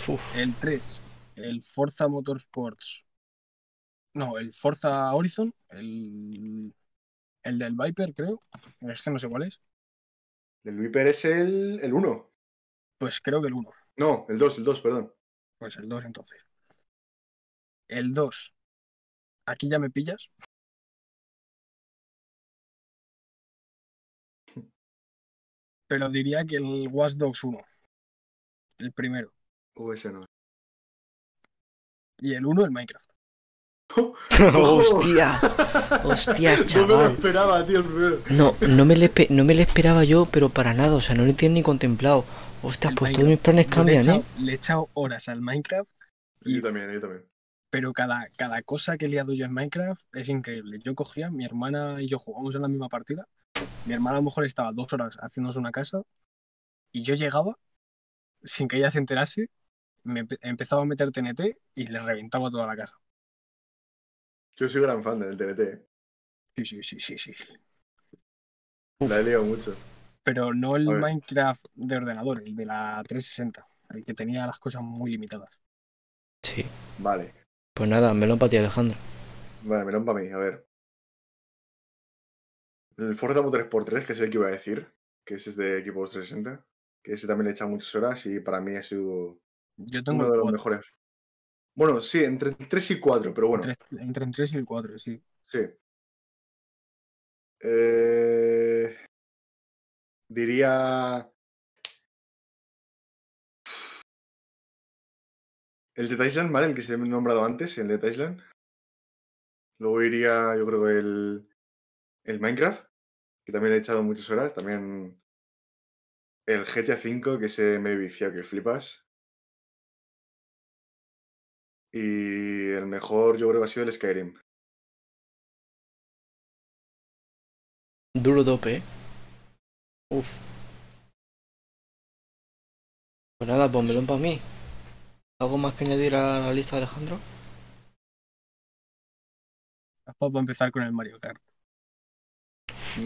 B: Uf.
C: El 3, el Forza Motorsports. No, el Forza Horizon. El, el del Viper, creo. Es que no sé cuál es.
D: El Viper es el, el 1.
C: Pues creo que el 1.
D: No, el 2, el 2, perdón.
C: Pues el 2 entonces. El 2. Aquí ya me pillas. Pero diría que el Watch Dogs 1. El primero.
D: O ese no.
C: Y el 1 el Minecraft.
B: Hostia, hostia,
D: No me lo
B: chaval.
D: esperaba, tío, el primero.
B: No, no me, le, espe- no me le esperaba yo, pero para nada, o sea, no lo tiene ni contemplado. Hostia,
C: El
B: pues
C: Minecraft.
B: todos mis planes
C: le he
B: cambian,
C: echado-
B: ¿eh?
C: Le he echado horas al Minecraft
D: Yo también, yo también.
C: pero cada, cada cosa que he liado yo en Minecraft es increíble. Yo cogía, mi hermana y yo jugamos en la misma partida. Mi hermana a lo mejor estaba dos horas haciéndose una casa y yo llegaba sin que ella se enterase, me empe- empezaba a meter TNT y le reventaba toda la casa.
D: Yo soy gran fan del TNT. eh.
C: Sí, sí, sí, sí, sí.
D: La he liado mucho.
C: Pero no el. Minecraft de ordenador, el de la 360, el que tenía las cosas muy limitadas.
B: Sí.
D: Vale.
B: Pues nada, melón para ti, Alejandro.
D: Vale, melón para mí, a ver. El Forza Motorsport 3, que es el que iba a decir, que ese es de Equipos 360, que ese también le he echado muchas horas y para mí ha sido
C: Yo tengo
D: uno de los mejores. Bueno, sí, entre el 3 y 4, pero bueno,
C: entre, entre el 3 y el 4, sí.
D: sí. Eh, diría... El de Island, ¿vale? El que se ha nombrado antes, el de Island. Luego iría, yo creo, el, el Minecraft, que también he echado muchas horas. También el GTA V, que se me he viciado que flipas. Y el mejor, yo creo que ha sido el Skyrim.
B: Duro tope, ¿eh? Uf. Pues nada, pues melón para mí. ¿Algo más que añadir a la lista de Alejandro?
C: Para empezar con el Mario Kart.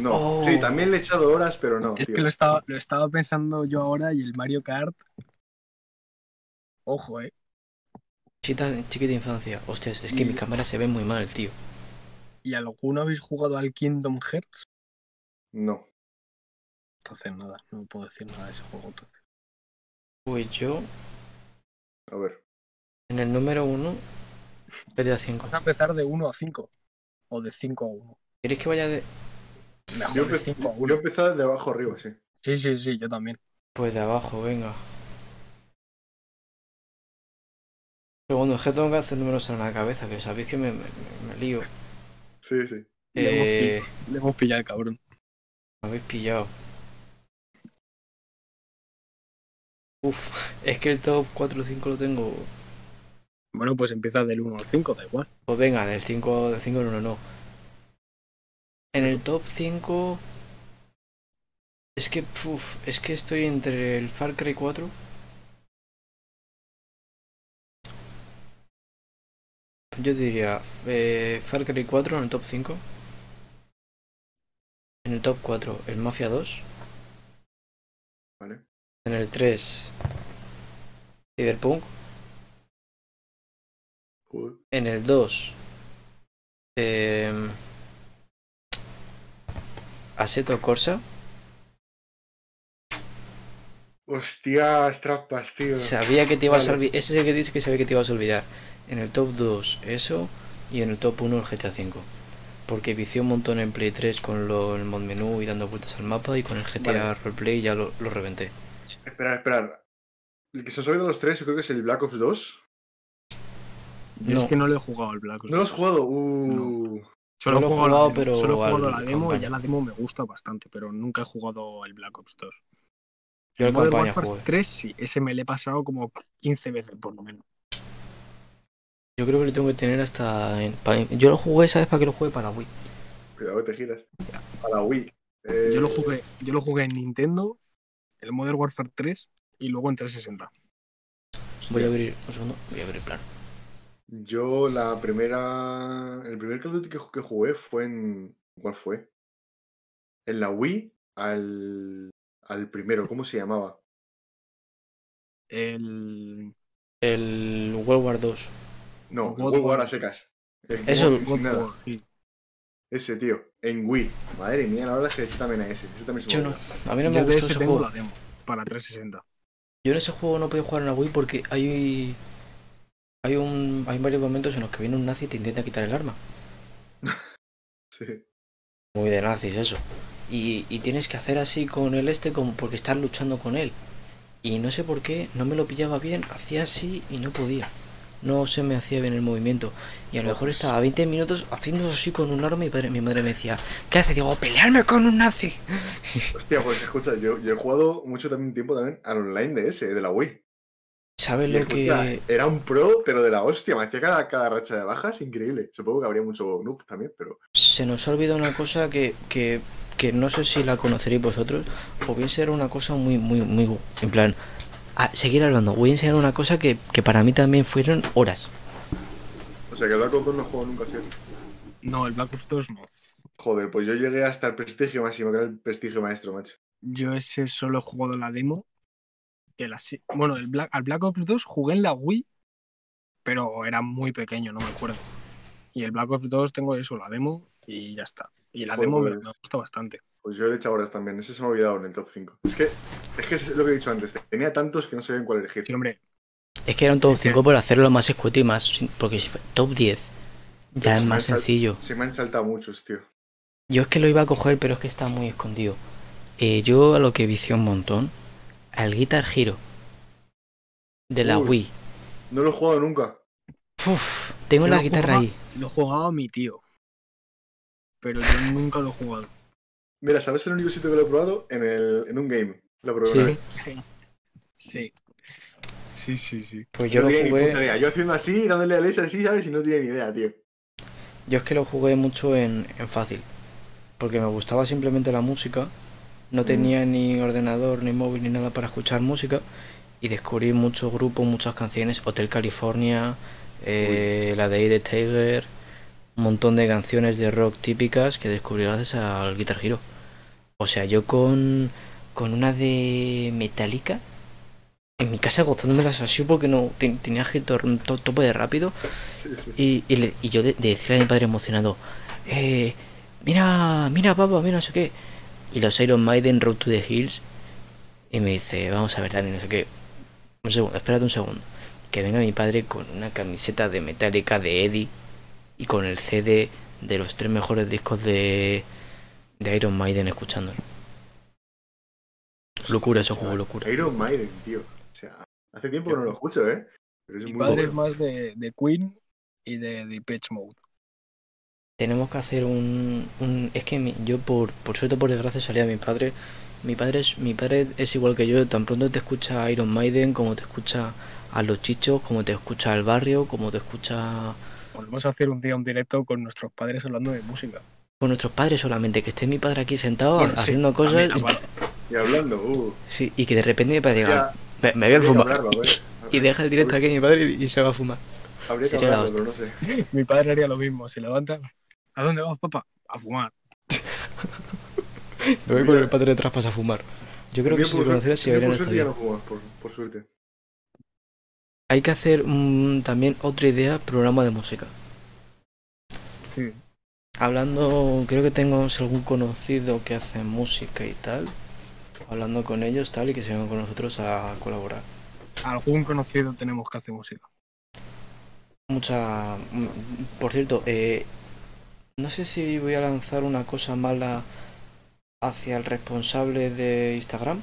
D: No,
B: Oh.
D: sí, también le he echado horas, pero no.
C: Es
D: tío.
C: que lo estaba, lo estaba pensando yo ahora y el Mario Kart. Ojo, eh.
B: Chita, chiquita infancia. Hostias, es que
C: Y-
B: mi cámara se ve muy mal, tío.
C: ¿Y alguno habéis jugado al Kingdom Hearts?
D: No.
C: Entonces nada, no puedo decir nada de ese juego entonces.
B: Pues yo,
D: A ver.
B: en el número uno, GTA 5.
C: Vamos a empezar de 1 a 5. O de 5 a 1.
B: ¿Queréis que vaya de...?
C: Mejor
D: Yo,
C: de
D: empe-
C: 5 a
D: yo
C: 1.
D: he empezado de abajo arriba, sí.
C: Sí, sí, sí, yo también.
B: Pues de abajo, venga. Segundo, es que tengo que hacer números en la cabeza, que sabéis que me, me- me- lío.
D: Sí, sí.
C: Le hemos
B: Eh,
C: Le hemos pillado al cabrón.
B: me habéis pillado. Uf, es que el top 4 o 5 lo tengo...
C: Bueno, pues empieza del 1 al 5, da igual.
B: Pues venga, del 5 del 5 en 1 no. En el top 5... Es que, uf, es que estoy entre el Far Cry 4... Yo diría eh, Far Cry 4 en el top 5. En el top 4, el Mafia 2.
D: ¿Vale?
B: En el 3, Cyberpunk. En el 2, eh, Assetto Corsa.
D: Hostia, trampas, tío.
B: Sabía que te ibas a olvidar. Ese es el que dices que sabía que te ibas a olvidar. En el top 2, eso. Y en el top 1, el GTA V. Porque vicié un montón en Play 3 con lo, el mod menú y dando vueltas al mapa. Y con el GTA
D: Vale.
B: Roleplay ya lo, lo reventé.
D: Esperar, esperar. El que se os ha los tres, yo creo que es el Black Ops 2.
C: Yo
B: No.
C: es que no le he jugado al Black Ops.
D: ¿No lo has
C: 2.
D: jugado? Uh.
C: Solo
B: No
C: he
B: lo he
C: jugado,
B: pero
C: solo he jugado la demo y ya la demo me gusta bastante, pero nunca he jugado al Black Ops 2.
B: Yo
C: El
B: el
C: Modern Warfare
B: jugué.
C: 3 sí, ese me lo he pasado como 15 veces por lo menos.
B: Yo creo que lo tengo que tener hasta. en- yo lo jugué, ¿sabes para qué lo jugué? Para Wii.
D: Cuidado que te giras. A la Wii. Eh,
C: Yo lo jugué, yo lo jugué en Nintendo, el Modern Warfare 3 y luego en 360.
B: Voy a abrir. Un segundo. Voy a abrir plan.
D: Yo la primera. El primer Call of Duty que jugué fue en. ¿Cuál fue? En la Wii al. Al primero, ¿cómo se llamaba?
C: El
B: El World War 2.
D: No,
C: God
D: World War a secas.
B: Eso,
D: God-
C: God
D: nada.
C: War, sí.
D: Ese, tío. En Wii. Madre mía, la verdad es que ese también a ese. Ese también se me
B: no. A mí no me
C: Yo de
B: gustó
C: ese tengo
B: juego.
C: la demo para 360.
B: Yo en ese juego no podía jugar en la Wii porque hay. Hay un. Hay varios momentos en los que viene un nazi y te intenta quitar el arma.
D: Sí.
B: Muy de nazis eso. Y, y tienes que hacer así con el este como porque estás luchando con él. Y no sé por qué, no me lo pillaba bien, hacía así y no podía. No se me hacía bien el movimiento. Y a lo mejor estaba 20 minutos haciendo así con un arma y mi, padre- mi madre me decía, ¿qué haces? Digo, pelearme con un nazi.
D: Hostia, pues escucha, yo, yo he jugado mucho también tiempo también al online de ese, de la Wii.
B: ¿Sabes lo
D: escucha,
B: que...?
D: Era un pro, pero de la hostia. Me hacía cada, cada racha de bajas increíble. Supongo que habría mucho noob también, pero.
B: Se nos ha olvidado una cosa que, que, que no sé si la conoceréis vosotros, o bien será una cosa muy, muy, muy... En plan, a seguir hablando, voy a enseñar una cosa que, que para mí también fueron horas.
D: O sea que el Black Ops 2 no juego nunca así.
C: No, el Black Ops 2 no.
D: Joder, pues yo llegué hasta el prestigio máximo, que era el prestigio maestro, macho.
C: Yo ese solo he jugado la demo. Que la, bueno, el Black, al Black Ops 2 jugué en la Wii, pero era muy pequeño, no me acuerdo. Y el Black Ops 2 tengo eso, la demo, y ya está. Y la
D: Joder,
C: demo me,
D: pues.
C: me gusta bastante.
D: Pues yo le he hecho horas también. Ese se me ha olvidado en el top 5. Es que, es que es lo que he dicho antes. Tenía tantos que no sabía en cuál elegir.
C: Sí, hombre,
B: Es que era un top
C: Es que-
B: 5 por hacerlo más escueto y más... Porque si fue top 10, ya
D: Pero
B: es más sencillo.
D: Se me han saltado muchos, tío.
B: Yo es que lo iba a coger, pero es que está muy escondido. Eh, yo a lo que vicié un montón, al Guitar Hero. De la
D: Uy.
B: Wii.
D: No lo he jugado nunca.
B: Uf, tengo
C: Yo
B: la guitarra
C: jugaba-
B: ahí.
C: lo jugaba mi tío. Pero yo nunca lo he jugado.
D: Mira, ¿sabes el único sitio que lo he probado? En, el, en un game. Lo probé
B: Sí.
D: una vez.
C: Sí. Sí, sí, sí.
B: Pues yo
D: no
B: lo
D: tenía ni puta
B: jugué...
D: idea. Yo haciendo así, dándole a S así, ¿sabes? Y no tenía ni idea, tío.
B: Yo es que lo jugué mucho en, en fácil. Porque me gustaba simplemente la música. No
D: Mm.
B: tenía ni ordenador, ni móvil, ni nada para escuchar música. Y descubrí muchos grupos, muchas canciones. Hotel California, eh, la de Ade Tiger. Un montón de canciones de rock típicas que descubrí gracias al Guitar Hero. O sea, yo con, con una de Metallica. En mi casa gozándomelas así porque no ten- tenía que ir to- to- tope de rápido.
D: Sí, sí.
B: Y, y, le- y yo de, de decirle a mi padre emocionado, eh, mira, mira papá, mira no sé qué. Y los Iron Maiden Road to the Hills. Y me dice, vamos a ver, Dani, no sé qué. Un segundo, espérate un segundo. Que venga mi padre con una camiseta de Metallica de Eddie y con el CD de los tres mejores discos de, de Iron Maiden escuchándolo. Locura ese juego, locura.
D: Iron Maiden, tío. O sea, hace tiempo que no lo escucho, ¿eh? Pero es
C: Mi
D: muy
C: padre es más de, de Queen y de Depeche Mode.
B: Tenemos que hacer un, un- es que mi- yo por, por suerte por desgracia salí a mi padre. Mi padre es mi padre es igual que yo, tan pronto te escucha a Iron Maiden como te escucha a los chichos, como te escucha al barrio, como te escucha
C: Podemos hacer un día un directo con nuestros padres hablando de música.
B: con nuestros padres solamente, que esté mi padre aquí sentado
C: Bueno, sí,
B: haciendo cosas.
D: Y hablando, uh.
B: sí, y que de repente mi padre diga,
D: Ya,
B: me, me voy a
D: habría
B: fumar
D: hablarlo,
B: y deja el directo aquí a mi padre y, y se va a fumar.
D: Habría que
B: Sería la
D: hablarlo, pero no sé.
C: Mi padre haría lo mismo. Se levanta. ¿A dónde vas, papá? A fumar.
B: Me voy con el padre detrás para fumar. Yo creo que si lo
D: por suerte ya
B: estadio.
D: no fumas, por, por suerte.
B: Hay que hacer mm, también otra idea, programa de música.
C: Sí.
B: Hablando, creo que tengo algún conocido que hace música y tal. Hablando con ellos tal y que se vengan con nosotros a colaborar.
C: Algún conocido tenemos que hacer música.
B: Mucha... mm, Por cierto, eh, no sé si voy a lanzar una cosa mala hacia el responsable de Instagram.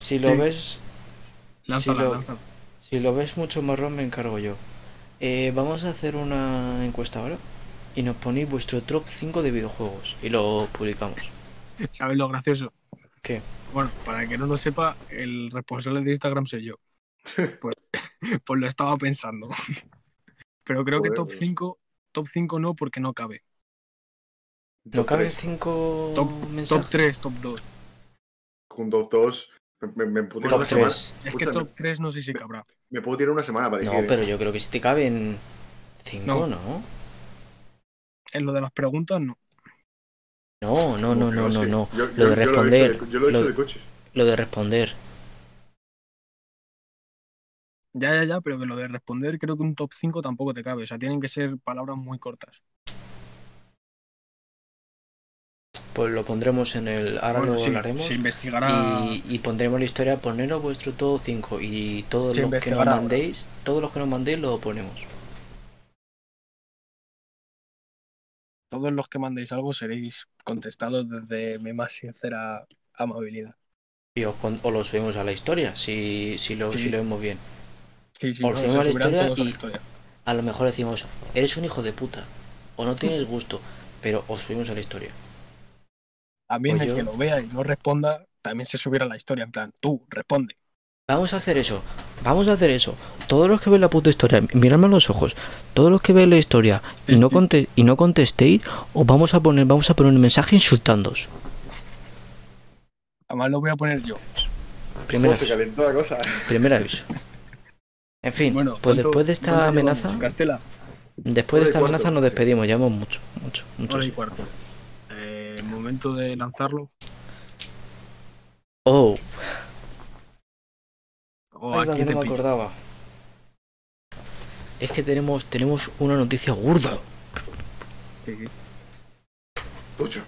B: Si lo
C: Sí.
B: ves... Si
C: Lánzala,
B: lo,
C: lánzala.
B: si lo ves mucho marrón me encargo yo. Eh, vamos a hacer una encuesta ahora y nos ponéis vuestro top 5 de videojuegos y lo publicamos.
C: ¿Sabes lo gracioso?
B: ¿Qué?
C: Bueno, para el que no lo sepa, el responsable de Instagram soy yo. Pues, pues lo estaba pensando. Pero creo que
D: Joder,
C: top
D: tío.
C: 5, top 5 no, porque no cabe.
B: ¿No
D: Top
B: caben
D: tres.
B: 5
C: Top
B: mensajes?
C: 3, top 2.
D: Con top 2 me, me, me puedo tirar
B: Top
D: una semana.
B: 3.
C: Es que top 3 no sé si cabrá.
D: Me puedo tirar una semana para
B: No,
D: elegir.
B: pero yo creo que si te caben 5,
C: No.
B: ¿no?
C: En lo de las preguntas, no.
B: No, no, no, no, no, no.
D: Yo,
B: Lo
D: yo-
B: de
D: yo lo he hecho
B: responder,
D: de- Yo lo he hecho
B: lo-
D: de coches.
B: Lo de responder.
C: Ya, ya, ya, pero que lo de responder creo que un top 5 tampoco te cabe. O sea, tienen que ser palabras muy cortas.
B: Pues lo pondremos en el. Ahora
C: Bueno,
B: lo
C: sí,
B: hablaremos.
C: se investigará.
B: Y, y pondremos la historia, poneros vuestro todo 5 y todos
C: Se
B: los que nos
C: ahora.
B: mandéis, todos los que nos mandéis lo ponemos.
C: Todos los que mandéis algo seréis contestados desde mi más sincera amabilidad.
B: Y os, o lo subimos a la historia, si, si, lo,
C: Sí.
B: si lo vemos bien.
C: Sí, sí,
B: Os
C: no,
B: subimos a la historia
C: todos a la
B: y-
C: historia.
B: A lo mejor decimos, eres un hijo de puta, o no tienes gusto, pero os subimos a la historia.
C: También
B: Pues
C: el
B: yo-
C: que lo vea y no responda, también se subirá a la historia. En plan, tú, responde.
B: Vamos a hacer eso, vamos a hacer eso. Todos los que ven la puta historia, miradme a los ojos. Todos los que ven la historia y no, conte y no contestéis, os vamos a poner, vamos a poner un mensaje insultándoos.
C: Además lo voy a poner yo.
B: Primer
D: ¿Cómo se
B: aviso.
D: calentó la cosa?
B: Primer aviso. En fin,
C: Bueno,
B: pues
C: ¿cuánto-
B: después de esta amenaza,
C: llevamos, Castela,
B: después de esta
D: cuarto,
B: amenaza nos despedimos, llevamos mucho, mucho, mucho.
C: hora y cuarto. Momento de lanzarlo.
B: Oh,
C: O
B: Ay,
C: aquí
B: que
C: te
B: no me
C: pillo.
B: acordaba. Es que tenemos, tenemos una noticia gorda.
C: Sí, sí.
D: Tocho.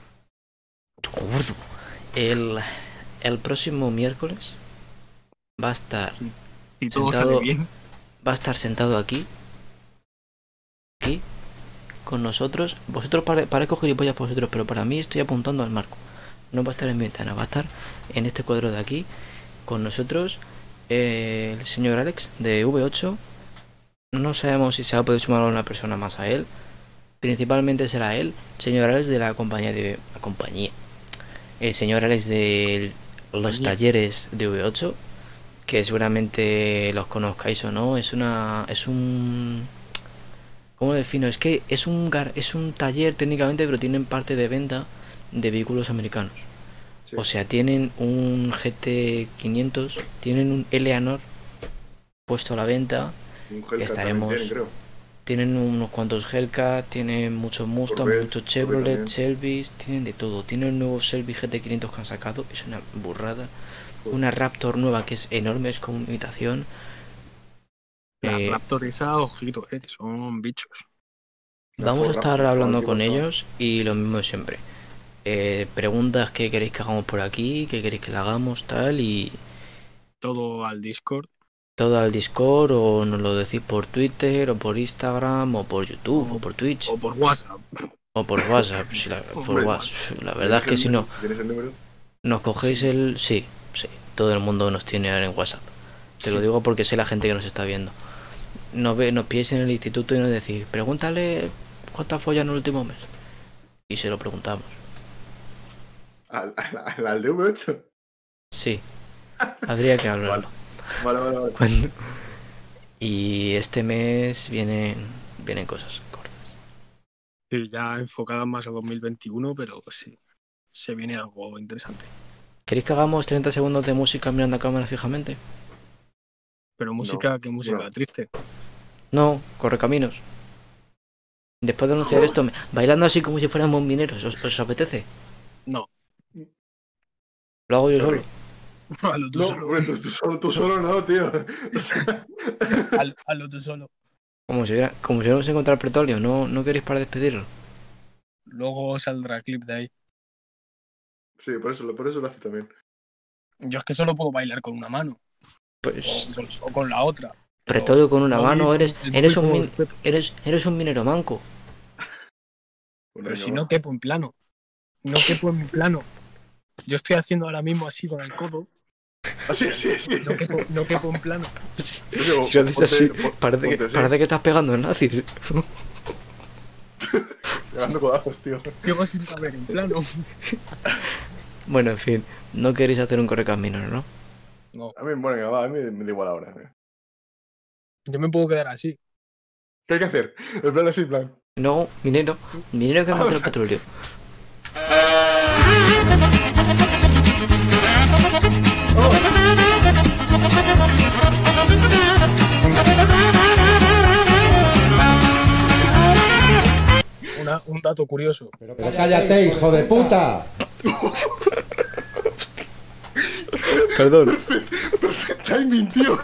B: Gordo. El, el próximo miércoles va a estar
C: Si todo
B: Sentado-
C: sale bien.
B: va a estar sentado aquí aquí con nosotros. Vosotros pare, parezco gilipollas vosotros pero para mí estoy apuntando al marco. No va a estar en mi ventana va a estar en este cuadro de aquí con nosotros eh, el señor Alex de V8 no sabemos si se va a poder sumar una persona más a él. Principalmente será él señor Alex de la compañía de la compañía. El señor Alex de los
C: Compañía.
B: talleres de V8 que seguramente los conozcáis o no, es una es un ¿cómo lo defino? Es que es un gar- es un taller técnicamente, pero tienen parte de venta de vehículos americanos.
D: Sí.
B: O sea, tienen un GT 500, tienen un Eleanor puesto a la venta,
D: Un
B: estaremos-
D: tienen, creo.
B: tienen unos cuantos Hellcat, tienen muchos Mustang,
D: Corvette,
B: muchos Chevrolet. Shelby's, tienen de todo. Tienen un nuevo Shelby GT 500 que han sacado, es una burrada. Una Raptor nueva que es enorme, es como imitación.
C: La
B: Eh,
C: Raptor esa, ojito, eh, son bichos.
B: Vamos a estar hablando con ellos y lo mismo de siempre. Eh, preguntas que queréis que hagamos por aquí, que queréis que le hagamos, tal, y
C: Todo al Discord.
B: todo al Discord o nos lo decís por Twitter o por Instagram o por YouTube o por Twitch
C: O por WhatsApp.
B: o por WhatsApp. si la, por
D: Hombre,
B: WhatsApp. La verdad es que
D: ¿Tienes
B: si no,
D: ¿Tienes el número?
B: nos cogéis el... Sí, sí, todo el mundo nos tiene ahora en WhatsApp. Te lo digo porque sé la gente que nos está viendo. Nos, ve, nos pilláis en el instituto y nos decís, pregúntale cuánto ha follado en el último mes. Y se lo preguntamos.
D: ¿Al, al, al- al de V8?
B: Sí, habría que hablarlo.
D: Vale, vale, vale.
B: Cuando- Y este mes vienen, vienen cosas cortas.
C: Sí, ya enfocadas más a 2021, pero sí. Se viene algo interesante.
B: ¿Queréis que hagamos 30 segundos de música mirando a cámara fijamente?
C: Pero música, ¿qué música?
D: no.
C: Triste.
B: No, corre caminos. Después de anunciar esto, bailando así como si fuéramos mineros, ¿os, os apetece?
C: No,
B: Lo hago yo
D: Sorry.
B: solo.
C: hazlo tú
D: No,
C: solo.
D: bueno, tú, solo, tú solo no, tío. O sea,
C: Haz- Hazlo tú solo.
B: Como si, hubiera, como si hubiéramos encontrado el petróleo. ¿No, ¿No queréis para despedirlo?
C: Luego saldrá clip de ahí.
D: sí, por eso, por eso lo hace también.
C: Yo es que solo puedo bailar con una mano.
B: Pues...
C: O con, o con la otra. Pero
B: Petróleo con una mano, eres, eres, un min- eres, eres un minero manco.
C: Pero si no quepo en plano. No quepo en mi plano. Yo estoy haciendo ahora mismo así con el codo.
D: Ah, sí, sí, sí.
C: No quepo, no quepo en plano.
D: Oye,
B: Si lo haces
D: ponte-
B: así, parece que,
D: ponte así,
B: parece que estás pegando en nazis.
D: Pegando codazos, tío.
C: Llego sin saber en plano.
B: Bueno, en fin, no queréis hacer un correcaminos, ¿no?
C: No,
D: A mí, bueno, va, a mí me da igual ahora. venga.
C: yo me puedo quedar así.
D: ¿Qué hay que hacer? El plan así, plan.
B: No, minero, minero que encontró el petróleo.
C: Una- un dato curioso.
E: Pero cállate, hijo de puta.
B: Perdón.
D: Perfect timing, tío.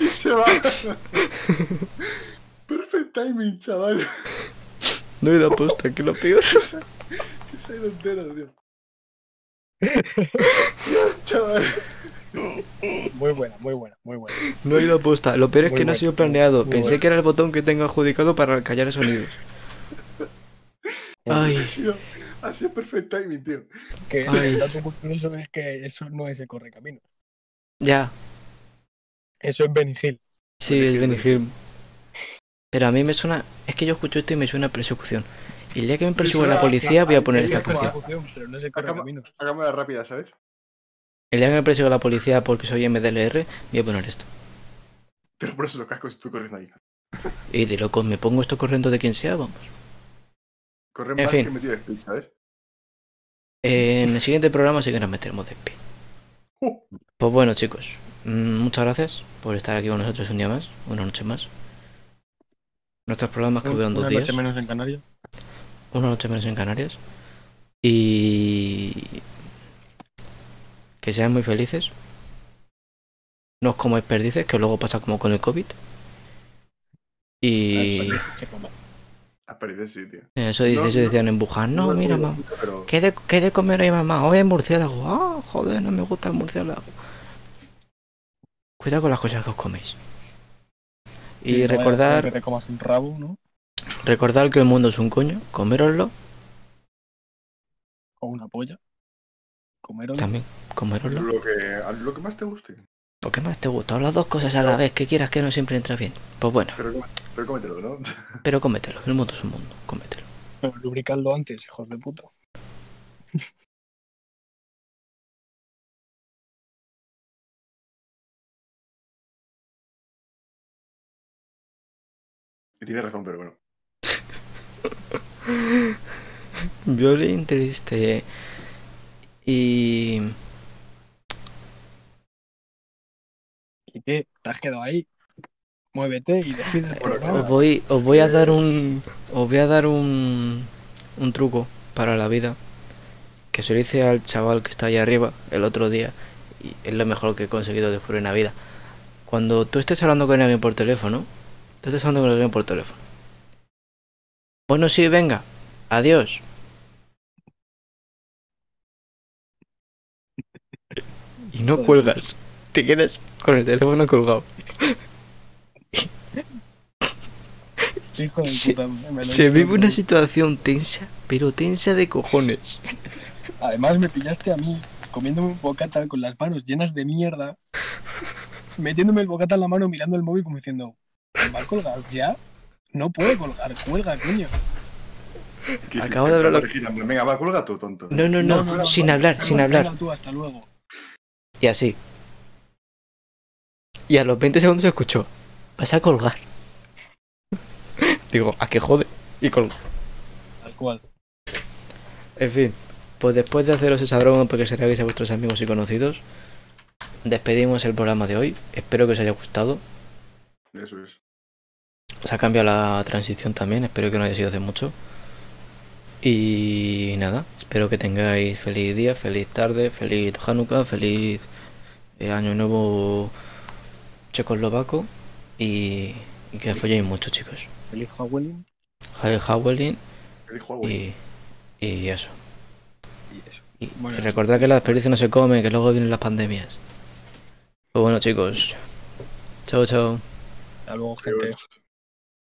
D: y se va. Perfect timing, chaval.
B: No he dado posta, que lo peor.
D: Y se ha ido entero, tío. chaval.
C: Muy buena, muy buena, muy buena.
B: No he ido posta. Lo peor es
C: Muy
B: que no ha sido planeado.
C: muy
B: Pensé que era el botón que tengo adjudicado para callar sonidos. Ay,
D: sido, ha sido perfect timing, tío.
C: Que el dato curioso es que eso no es el correcamino.
B: ya.
C: Eso es Benny Hill.
B: Sí, es Benny Hill. Pero a mí me suena. Es que yo escucho esto y me suena a persecución. Y el día que me persiga la policía, voy a poner
C: Es
B: esta
C: la
B: canción.
C: Pero no es el.
D: Hagámosla rápida, ¿sabes?
B: El día que me persiga la policía porque soy MDLR, voy a poner esto.
D: Te lo pones en los cascos y tú corriendo ahí.
B: Y de loco, me pongo esto corriendo de quien sea, vamos.
D: Corre
B: En
D: más
B: fin.
D: que metido de speed, ¿sabes?
B: En el siguiente programa sí que nos meteremos de pie.
D: Uh.
B: Pues bueno, chicos, mm, muchas gracias por estar aquí con nosotros un día más, una noche más. Nuestros programas que duran dos
C: Una
B: días,
C: noche menos en Canarias.
B: una noche menos en Canarias. Y que sean muy felices. No os comáis perdices, que luego pasa como con el COVID. Y
D: Perder sí, tío.
B: eso, dice-
D: No,
B: eso
D: no.
B: decían en Wuhan. No,
D: es
B: mira, mamá.
D: Pero
B: ¿Qué de, qué de comer hoy, mamá? Hoy hay murciélago. Ah, joder, no me gusta el murciélago. Cuidado con las cosas que os coméis. Y
C: ser
B: recordar,
C: Que te comas un rabo, ¿no?
B: recordar que el mundo es un coño, coméroslo,
C: O una polla. Comerlo.
B: también, coméroslo.
D: lo que, lo que más te guste.
B: Lo que más te gusta, o las dos cosas a la vez, que quieras que no siempre entra bien. Pues bueno,
D: Pero, pero cómetelo, ¿no?
B: pero cómetelo, el mundo es un mundo, cómetelo.
C: Pero lubricadlo antes, hijos de puta.
D: Y tiene razón, pero bueno.
B: Violín triste. Y...
C: ¿Y qué? ¿Te has quedado ahí? Muévete y despide el
B: Os
C: programa.
B: voy, os voy a dar un. Os voy a dar un. Un truco para la vida. Que se lo hice al chaval que está ahí arriba el otro día. Y es lo mejor que he conseguido descubrir en la vida. Cuando tú estés hablando con alguien por teléfono. Tú estés hablando con alguien por teléfono. Bueno, sí, venga. Adiós. Y no cuelgas. Te quedas con el teléfono colgado.
C: Hijo de
B: se-
C: puta. me
B: Se vive una situación tensa, pero tensa de cojones.
C: Además me pillaste a mí comiéndome un bocata con las manos llenas de mierda, metiéndome el bocata en la mano mirando el móvil como diciendo, ¿va a colgar ya? No puede colgar, cuelga, coño.
B: Acabo de hablar-
D: hombre. Venga, va, cuelga tú, tonto.
B: No, no, no, sin hablar, sin hablar.
C: tú, hasta luego.
B: Y así. Y a los 20 segundos se escuchó. Vas a colgar. Digo, ¿a qué jode? Y colgo.
C: Tal cual.
B: En fin, pues después de haceros esa broma porque se la hagáis a vuestros amigos y conocidos, despedimos el programa de hoy. Espero que os haya gustado.
D: Eso es.
B: Se ha cambiado la transición también, espero que no haya sido hace mucho. Y nada, espero que tengáis feliz día, feliz tarde, feliz Hanukkah, feliz eh, Año Nuevo checoslovaco y, y que folléis mucho, chicos.
C: Feliz Halloween.
D: Feliz Huawei.
B: y, y eso.
D: Y eso.
B: Y,
C: Bueno.
B: y recordad que la experiencia no se come, que luego vienen las pandemias. Pues bueno, chicos. Chao, chao.
C: Hasta luego, gente.